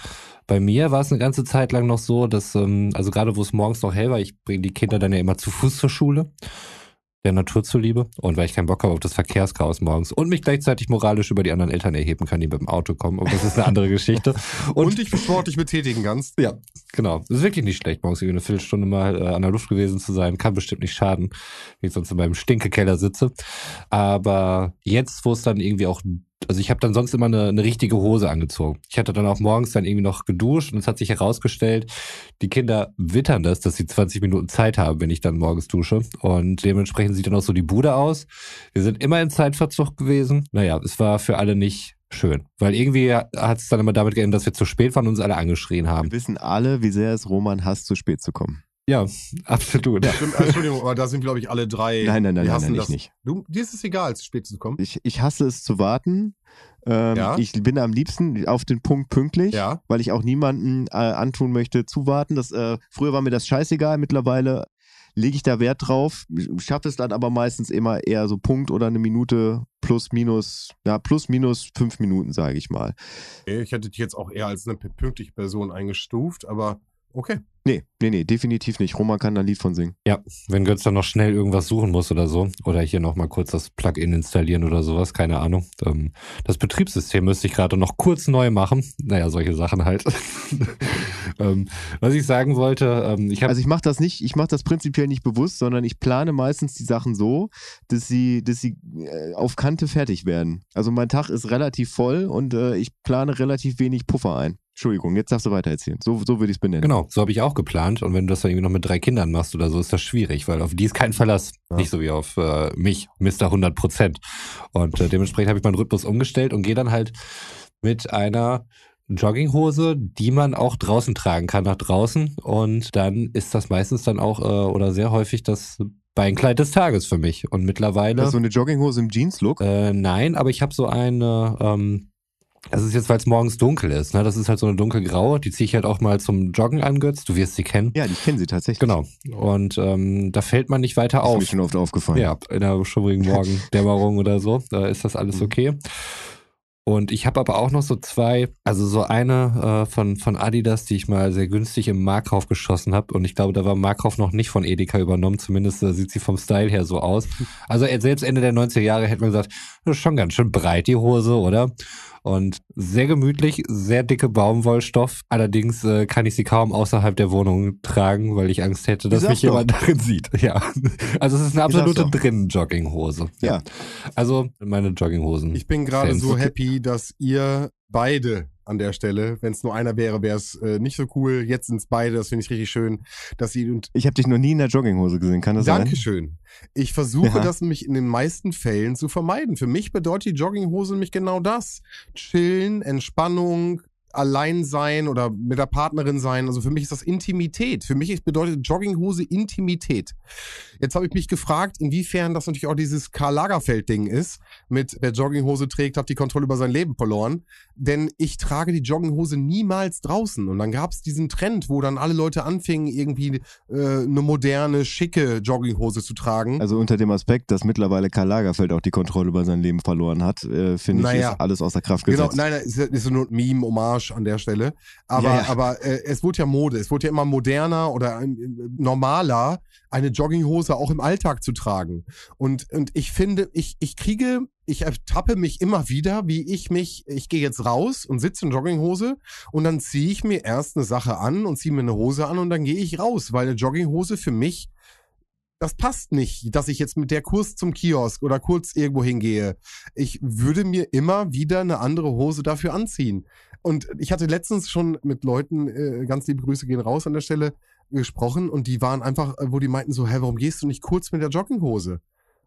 Bei mir war es eine ganze Zeit lang noch so, dass, ähm, also gerade wo es morgens noch hell war, ich bringe die Kinder dann ja immer zu Fuß zur Schule, der Natur zuliebe und weil ich keinen Bock habe auf das Verkehrschaos morgens und mich gleichzeitig moralisch über die anderen Eltern erheben kann, die mit dem Auto kommen, aber das ist eine andere Geschichte. [LAUGHS] Und, dich sportlich betätigen kannst. Ja, genau. Es ist wirklich nicht schlecht, morgens irgendwie eine Viertelstunde mal äh, an der Luft gewesen zu sein. Kann bestimmt nicht schaden, wie ich sonst in meinem Stinkekeller sitze. Aber jetzt, wo es dann irgendwie auch also ich habe dann sonst immer eine, eine richtige Hose angezogen. Ich hatte dann auch morgens dann irgendwie noch geduscht und es hat sich herausgestellt, die Kinder wittern das, dass sie 20 Minuten Zeit haben, wenn ich dann morgens dusche. Und dementsprechend sieht dann auch so die Bude aus. Wir sind immer in Zeitverzug gewesen. Naja, es war für alle nicht schön. Weil irgendwie hat es dann immer damit geendet, dass wir zu spät waren und uns alle angeschrien haben. Wir wissen alle, wie sehr es Roman hasst, zu spät zu kommen. Ja, [LAUGHS] absolut. Stimmt, äh, Entschuldigung, aber da sind, glaube ich, alle drei. Nein, nein, nein, nein, nein, das. ich nicht. Du, dir ist es egal, zu spät zu kommen. Ich, ich hasse es zu warten. Ähm, Ja? Ich bin am liebsten auf den Punkt pünktlich, Ja. weil ich auch niemanden äh, antun möchte, zu warten. Das, äh, früher war mir das scheißegal, mittlerweile lege ich da Wert drauf, schaffe es dann aber meistens immer eher so Punkt oder eine Minute plus minus, ja, plus minus fünf Minuten, sage ich mal. Ich hätte dich jetzt auch eher als eine pünktliche Person eingestuft, aber okay. Nee, nee, nee, definitiv nicht. Roman kann da ein Lied von singen. Wenn Götz dann noch schnell irgendwas suchen muss oder so, oder hier nochmal kurz das Plugin installieren oder sowas, keine Ahnung. Ähm, das Betriebssystem müsste ich gerade noch kurz neu machen. Naja, solche Sachen halt. [LAUGHS] ähm, was ich sagen wollte, ähm, ich habe Also ich mache das nicht, ich mache das prinzipiell nicht bewusst, sondern ich plane meistens die Sachen so, dass sie, dass sie äh, auf Kante fertig werden. Also mein Tag ist relativ voll und äh, ich plane relativ wenig Puffer ein. Entschuldigung, jetzt darfst du weiter erzählen. So, so würde ich es benennen. Genau, so habe ich auch geplant. Und wenn du das dann irgendwie noch mit drei Kindern machst oder so, ist das schwierig, weil auf die ist kein Verlass. Ja. Nicht so wie auf äh, mich, Mr. 100 Prozent. Und äh, dementsprechend habe ich meinen Rhythmus umgestellt und gehe dann halt mit einer Jogginghose, die man auch draußen tragen kann, nach draußen. Und dann ist das meistens dann auch äh, oder sehr häufig das Beinkleid des Tages für mich. Und mittlerweile. Ist so eine Jogginghose im Jeans-Look. Äh, nein, aber ich habe so eine, ähm, das ist jetzt, weil es morgens dunkel ist, ne? Das ist halt so eine dunkelgraue, die ziehe ich halt auch mal zum Joggen an, Götz. Du wirst sie kennen. Ja, ich kenne sie tatsächlich. Genau. Und ähm, da fällt man nicht weiter Ist mir auf. schon oft aufgefallen. Ja, in der schummrigen [LAUGHS] Morgendämmerung oder so, da ist das alles Mhm. okay. Und ich habe aber auch noch so zwei, also so eine äh, von, von Adidas, die ich mal sehr günstig im Markkauf geschossen habe. Und ich glaube, da war Markkauf noch nicht von Edeka übernommen. Zumindest äh, sieht sie vom Style her so aus. Also äh, selbst Ende der 90er Jahre hätte man gesagt, das ist schon ganz schön breit, die Hose, oder? Und sehr gemütlich, sehr dicke Baumwollstoff. Allerdings äh, kann ich sie kaum außerhalb der Wohnung tragen, weil ich Angst hätte, dass mich jemand [LAUGHS] darin sieht. Ja. Also es ist eine absolute. Drinnen-Jogginghose. Ja. Also meine Jogginghosen. Ich bin gerade so happy, dass ihr beide an der Stelle, wenn es nur einer wäre, wäre es äh, nicht so cool. Jetzt sind es beide, das finde ich richtig schön, dass ihr und Ich habe dich noch nie in der Jogginghose gesehen, kann das sein? Dankeschön. Ich versuche Ja. das nämlich in den meisten Fällen zu vermeiden. Für mich bedeutet die Jogginghose nämlich genau das. Chillen, Entspannung, allein sein oder mit der Partnerin sein. Also für mich ist das Intimität. Für mich bedeutet Jogginghose Intimität. Jetzt habe ich mich gefragt, inwiefern das natürlich auch dieses Karl Lagerfeld-Ding ist. Mit wer Jogginghose trägt, hat die Kontrolle über sein Leben verloren. Denn ich trage die Jogginghose niemals draußen. Und dann gab es diesen Trend, wo dann alle Leute anfingen, irgendwie äh, eine moderne, schicke Jogginghose zu tragen. Also unter dem Aspekt, dass mittlerweile Karl Lagerfeld auch die Kontrolle über sein Leben verloren hat, äh, finde ich, Naja. ist alles außer Kraft Genau, gesetzt. nein, nein, ist, ist nur ein Meme, Hommage an der Stelle. Aber, Ja, ja. aber äh, es wurde ja Mode, es wurde ja immer moderner oder äh, normaler, eine Jogginghose auch im Alltag zu tragen. Und, und ich finde, ich, ich kriege, ich ertappe mich immer wieder, wie ich mich, ich gehe jetzt raus und sitze in Jogginghose und dann ziehe ich mir erst eine Sache an und ziehe mir eine Hose an und dann gehe ich raus, weil eine Jogginghose für mich das passt nicht, dass ich jetzt mit der Kurs zum Kiosk oder kurz irgendwo hingehe. Ich würde mir immer wieder eine andere Hose dafür anziehen. Und ich hatte letztens schon mit Leuten, äh, ganz liebe Grüße gehen raus an der Stelle, gesprochen und die waren einfach, äh, wo die meinten so, hä, warum gehst du nicht kurz mit der Jogginghose?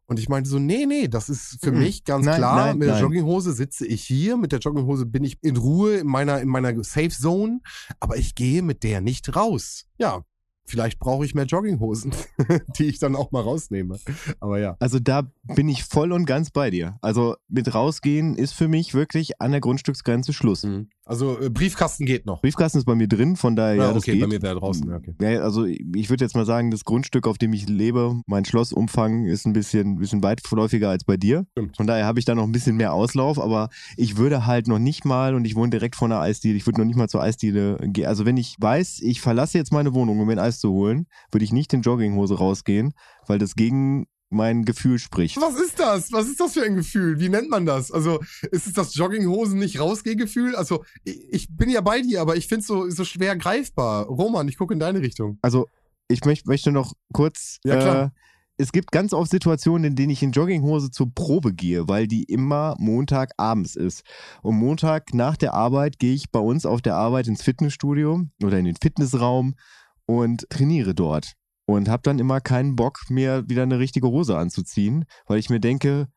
Und ich meinte so, nee, nee, das ist für Mhm. mich ganz Nein, klar. nein, mit der nein. Jogginghose sitze ich hier, mit der Jogginghose bin ich in Ruhe in meiner, in meiner Safe Zone, aber ich gehe mit der nicht raus. Ja, vielleicht brauche ich mehr Jogginghosen, [LAUGHS] die ich dann auch mal rausnehme. Aber ja. Also da bin ich voll und ganz bei dir. Also mit rausgehen ist für mich wirklich an der Grundstücksgrenze Schluss. Also äh, Briefkasten geht noch. Briefkasten ist bei mir drin, von daher ja, Ja, das okay, geht. bei mir wäre draußen. Ja, okay. Ja, also ich würde jetzt mal sagen, das Grundstück, auf dem ich lebe, mein Schlossumfang ist ein bisschen, bisschen weitläufiger als bei dir. Stimmt. Von daher habe ich da noch ein bisschen mehr Auslauf, aber ich würde halt noch nicht mal, und ich wohne direkt vor einer Eisdiele, ich würde noch nicht mal zur Eisdiele gehen. Also wenn ich weiß, ich verlasse jetzt meine Wohnung, um ein Eis zu holen, würde ich nicht in Jogginghose rausgehen, weil das gegen mein Gefühl spricht. Was ist das? Was ist das für ein Gefühl? Wie nennt man das? Also, ist es das Jogginghosen nicht rausgeh-Gefühl? Also, ich, ich bin ja bei dir, aber ich finde es so, so schwer greifbar. Roman, ich gucke in deine Richtung. Also ich möcht, möchte noch kurz Ja, klar. äh, es gibt ganz oft Situationen, in denen ich in Jogginghose zur Probe gehe, weil die immer Montagabends ist. Und Montag nach der Arbeit gehe ich bei uns auf der Arbeit ins Fitnessstudio oder in den Fitnessraum und trainiere dort. Und habe dann immer keinen Bock, mir wieder eine richtige Hose anzuziehen, weil ich mir denke,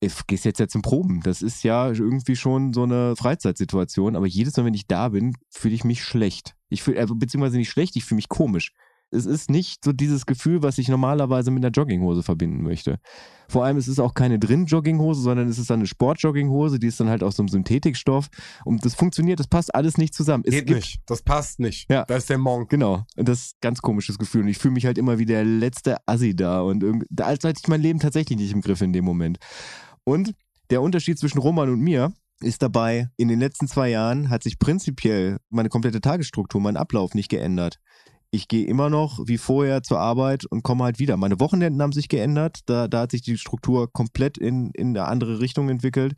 ich gehst jetzt ja zum Proben. Das ist ja irgendwie schon so eine Freizeitsituation. Aber jedes Mal, wenn ich da bin, fühle ich mich schlecht. Ich fühle, äh, beziehungsweise nicht schlecht, ich fühle mich komisch. Es ist nicht so dieses Gefühl, was ich normalerweise mit einer Jogginghose verbinden möchte. Vor allem, es ist auch keine Drin-Jogginghose, sondern es ist dann eine Sport-Jogginghose, die ist dann halt aus so einem Synthetikstoff. Und das funktioniert, das passt alles nicht zusammen. Es Geht gibt- nicht. Das passt nicht. Ja. Da ist der Monk. Genau. Und das ist ein ganz komisches Gefühl. Und ich fühle mich halt immer wie der letzte Assi da. Und irgendwie, da- als hätte ich mein Leben tatsächlich nicht im Griff in dem Moment. Und der Unterschied zwischen Roman und mir ist dabei, in den letzten zwei Jahren hat sich prinzipiell meine komplette Tagesstruktur, mein Ablauf nicht geändert. Ich gehe immer noch wie vorher zur Arbeit und komme halt wieder. Meine Wochenenden haben sich geändert. Da, da hat sich die Struktur komplett in, in eine andere Richtung entwickelt.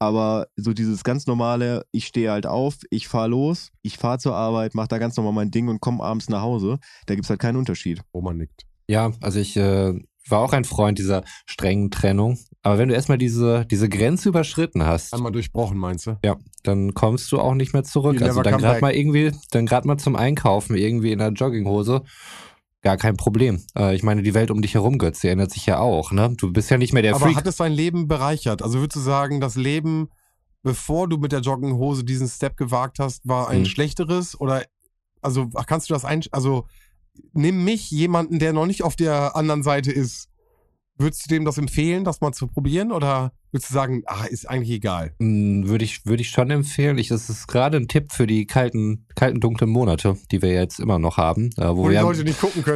Aber so dieses ganz normale, ich stehe halt auf, ich fahre los, ich fahre zur Arbeit, mache da ganz normal mein Ding und komme abends nach Hause. Da gibt es halt keinen Unterschied. Roman nickt. Ja, also ich äh, war auch ein Freund dieser strengen Trennung. Aber wenn du erstmal diese, diese Grenze überschritten hast, Einmal durchbrochen, meinst du? ja, dann kommst du auch nicht mehr zurück. You Also dann gerade mal irgendwie, dann gerade mal zum Einkaufen irgendwie in der Jogginghose. Gar kein Problem. Äh, ich meine, die Welt um dich herum, Götz, die ändert sich ja auch, ne? Du bist ja nicht mehr der Aber Freak. hat es dein Leben bereichert? Also würdest du sagen, das Leben, bevor du mit der Jogginghose diesen Step gewagt hast, war ein Mhm. schlechteres? Oder also kannst du das ein also nimm mich, jemanden, der noch nicht auf der anderen Seite ist. Würdest du dem das empfehlen, das mal zu probieren? Oder würdest du sagen, ah, ist eigentlich egal? Mm, Würde ich, würde ich schon empfehlen. Ich, das ist gerade ein Tipp für die kalten, kalten, dunklen Monate, die wir jetzt immer noch haben, äh, wo, wir,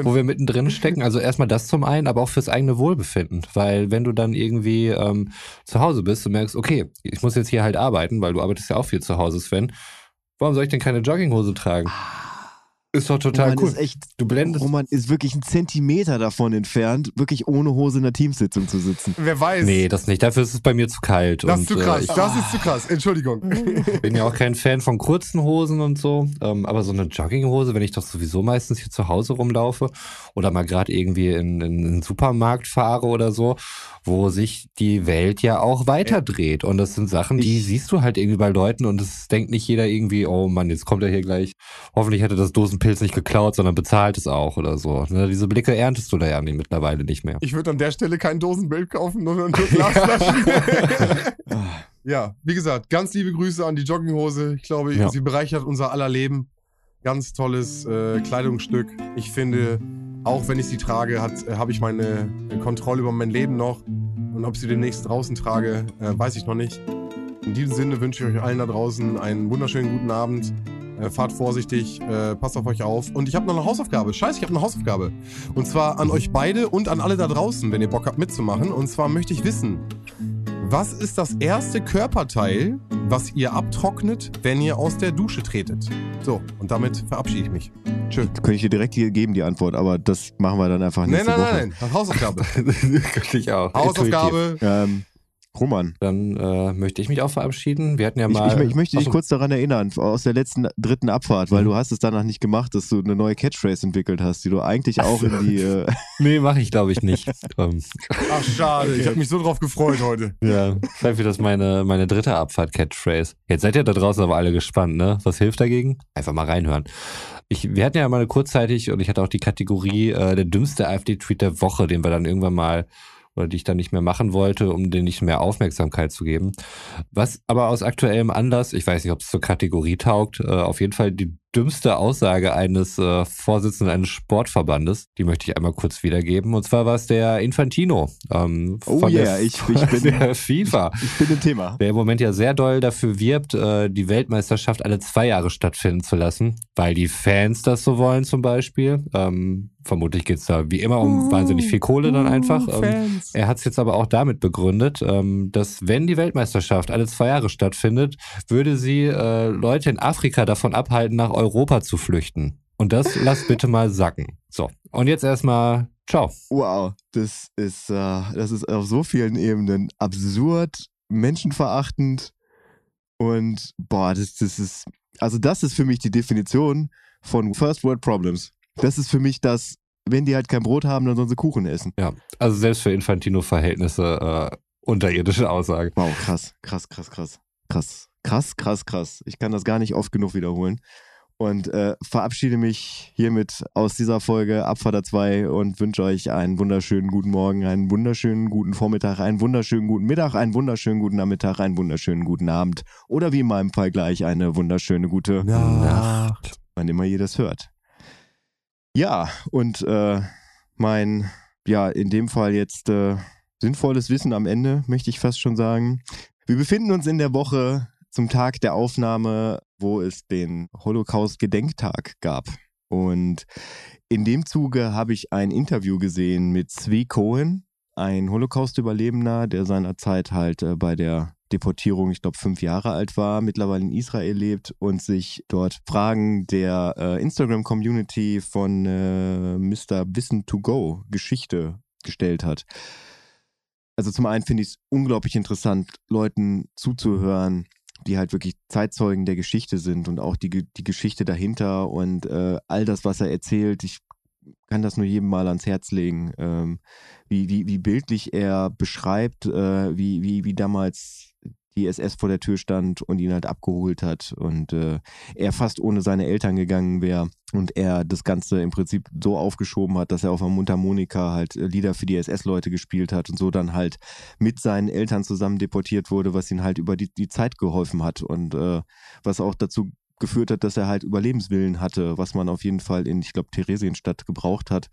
wo wir mittendrin stecken. Also erstmal das zum einen, aber auch fürs eigene Wohlbefinden. Weil wenn du dann irgendwie ähm, zu Hause bist und merkst, okay, ich muss jetzt hier halt arbeiten, weil du arbeitest ja auch viel zu Hause, Sven. Warum soll ich denn keine Jogginghose tragen? Ist doch total Roman cool. ist echt, Du blendest. Roman ist wirklich einen Zentimeter davon entfernt, wirklich ohne Hose in der Teamsitzung zu sitzen. Wer weiß. Nee, das nicht. Dafür ist es bei mir zu kalt. das und, ist zu äh, krass. ich das ist zu krass. Entschuldigung. [LAUGHS] bin ja auch kein Fan von kurzen Hosen und so. Ähm, aber so eine Jogginghose, wenn ich doch sowieso meistens hier zu Hause rumlaufe oder mal gerade irgendwie in, in einen Supermarkt fahre oder so, wo sich die Welt ja auch weiterdreht. Und das sind Sachen, die Ich- siehst du halt irgendwie bei Leuten und es denkt nicht jeder irgendwie, oh Mann, jetzt kommt er hier gleich. Hoffentlich hätte das Dosenpilz nicht geklaut, sondern bezahlt es auch oder so. Ne, diese Blicke erntest du da ja mittlerweile nicht mehr. Ich würde an der Stelle kein Dosenbild kaufen, nur nur Glasflaschen. [LAUGHS] ja, wie gesagt, ganz liebe Grüße an die Jogginghose. Ich glaube, Ja. sie bereichert unser aller Leben. Ganz tolles äh, Kleidungsstück. Ich finde, auch wenn ich sie trage, äh, habe ich meine äh, Kontrolle über mein Leben noch. Und ob ich sie demnächst draußen trage, äh, weiß ich noch nicht. In diesem Sinne wünsche ich euch allen da draußen einen wunderschönen guten Abend. Äh, fahrt vorsichtig, äh, passt auf euch auf. Und ich habe noch eine Hausaufgabe. Scheiße, ich habe eine Hausaufgabe. Und zwar an euch beide und an alle da draußen, wenn ihr Bock habt mitzumachen. Und zwar möchte ich wissen, was ist das erste Körperteil, was ihr abtrocknet, wenn ihr aus der Dusche tretet? So, und damit verabschiede ich mich. Tschö. Könnte ich dir direkt hier geben, die Antwort, aber das machen wir dann einfach Nein, nächste nein, Woche. nein, nein. Hausaufgabe. [LAUGHS] ich auch. Hausaufgabe. Ähm, Roman, Dann äh, möchte ich mich auch verabschieden. Wir hatten ja ich, mal. ich, ich möchte dich kurz daran erinnern, aus der letzten dritten Abfahrt, weil Mhm. du hast es danach nicht gemacht, dass du eine neue Catchphrase entwickelt hast, die du eigentlich auch in die... [LAUGHS] Äh, [LAUGHS] Nee, mache ich glaube ich nicht. ähm, Ach, schade. Ich habe mich so drauf gefreut heute. ja, vielleicht wird das meine, meine dritte Abfahrt-Catchphrase. Jetzt seid ihr da draußen aber alle gespannt, ne? Was hilft dagegen? Einfach mal reinhören. Ich, wir hatten ja mal kurzzeitig und ich hatte auch die Kategorie äh, der dümmste AfD-Tweet der Woche, den wir dann irgendwann mal oder die ich dann nicht mehr machen wollte, um denen nicht mehr Aufmerksamkeit zu geben. Was aber aus aktuellem Anlass, ich weiß nicht, ob es zur Kategorie taugt, äh, auf jeden Fall die dümmste Aussage eines äh, Vorsitzenden eines Sportverbandes, die möchte ich einmal kurz wiedergeben. Und zwar war es der Infantino ähm, Oh von yeah, der, ich- ich [LAUGHS] bin- der FIFA, ich bin im Thema. der im Moment ja sehr doll dafür wirbt, äh, die Weltmeisterschaft alle zwei Jahre stattfinden zu lassen, weil die Fans das so wollen zum Beispiel. Ähm, vermutlich geht's da wie immer um wahnsinnig viel Kohle dann einfach. Ähm, Fans. er hat es jetzt aber auch damit begründet, ähm, dass wenn die Weltmeisterschaft alle zwei Jahre stattfindet, würde sie äh, Leute in Afrika davon abhalten, nach Europa zu flüchten. Und das lasst bitte mal sacken. So, und jetzt erstmal ciao. Wow, das ist, äh, das ist auf so vielen Ebenen absurd, menschenverachtend und boah, das, das ist, also das ist für mich die Definition von First World Problems. Das ist für mich das, wenn die halt kein Brot haben, dann sollen sie Kuchen essen. Ja, also selbst für Infantino-Verhältnisse äh, unterirdische Aussage. Wow, krass, krass, krass, krass. Krass, krass, krass, krass. Ich kann das gar nicht oft genug wiederholen. Und äh, verabschiede mich hiermit aus dieser Folge Abfahrter 2 und wünsche euch einen wunderschönen guten Morgen, einen wunderschönen guten Vormittag, einen wunderschönen guten Mittag, einen wunderschönen guten Nachmittag, einen wunderschönen guten Abend oder wie in meinem Fall gleich eine wunderschöne gute Nacht. wann immer ihr das hört. Ja, und äh, mein, ja, in dem Fall jetzt äh, sinnvolles Wissen am Ende, möchte ich fast schon sagen. Wir befinden uns in der Woche zum Tag der Aufnahme, wo es den Holocaust-Gedenktag gab. Und in dem Zuge habe ich ein Interview gesehen mit Zvi Cohen, ein Holocaust-Überlebender, der seinerzeit halt äh, bei der Deportierung, ich glaube, fünf Jahre alt war, mittlerweile in Israel lebt und sich dort Fragen der äh, Instagram-Community von äh, Mr. Wissen to Go Geschichte gestellt hat. Also zum einen finde ich es unglaublich interessant, Leuten zuzuhören, die halt wirklich Zeitzeugen der Geschichte sind und auch die, die Geschichte dahinter und äh, all das, was er erzählt. Ich kann das nur jedem mal ans Herz legen, ähm, wie, wie, wie bildlich er beschreibt, äh, wie, wie, wie damals die SS vor der Tür stand und ihn halt abgeholt hat und äh, er fast ohne seine Eltern gegangen wäre und er das Ganze im Prinzip so aufgeschoben hat, dass er auf der Mundharmonika halt äh, Lieder für die SS-Leute gespielt hat und so dann halt mit seinen Eltern zusammen deportiert wurde, was ihn halt über die, die Zeit geholfen hat und äh, was auch dazu geführt hat, dass er halt Überlebenswillen hatte, was man auf jeden Fall in, ich glaube, Theresienstadt gebraucht hat.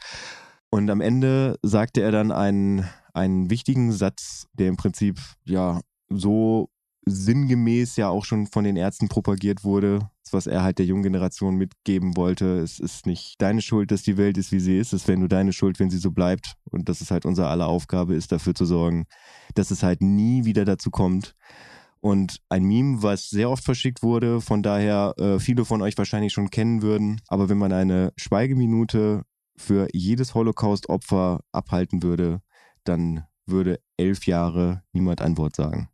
Und am Ende sagte er dann einen, einen wichtigen Satz, der im Prinzip ja so sinngemäß ja auch schon von den Ärzten propagiert wurde, was er halt der jungen Generation mitgeben wollte. Es ist nicht deine Schuld, dass die Welt ist, wie sie ist. Es wäre nur deine Schuld, wenn sie so bleibt. Und dass es halt unsere aller Aufgabe ist, dafür zu sorgen, dass es halt nie wieder dazu kommt. Und ein Meme, was sehr oft verschickt wurde, von daher äh, viele von euch wahrscheinlich schon kennen würden. Aber wenn man eine Schweigeminute für jedes Holocaust-Opfer abhalten würde, dann würde elf Jahre niemand ein Wort sagen.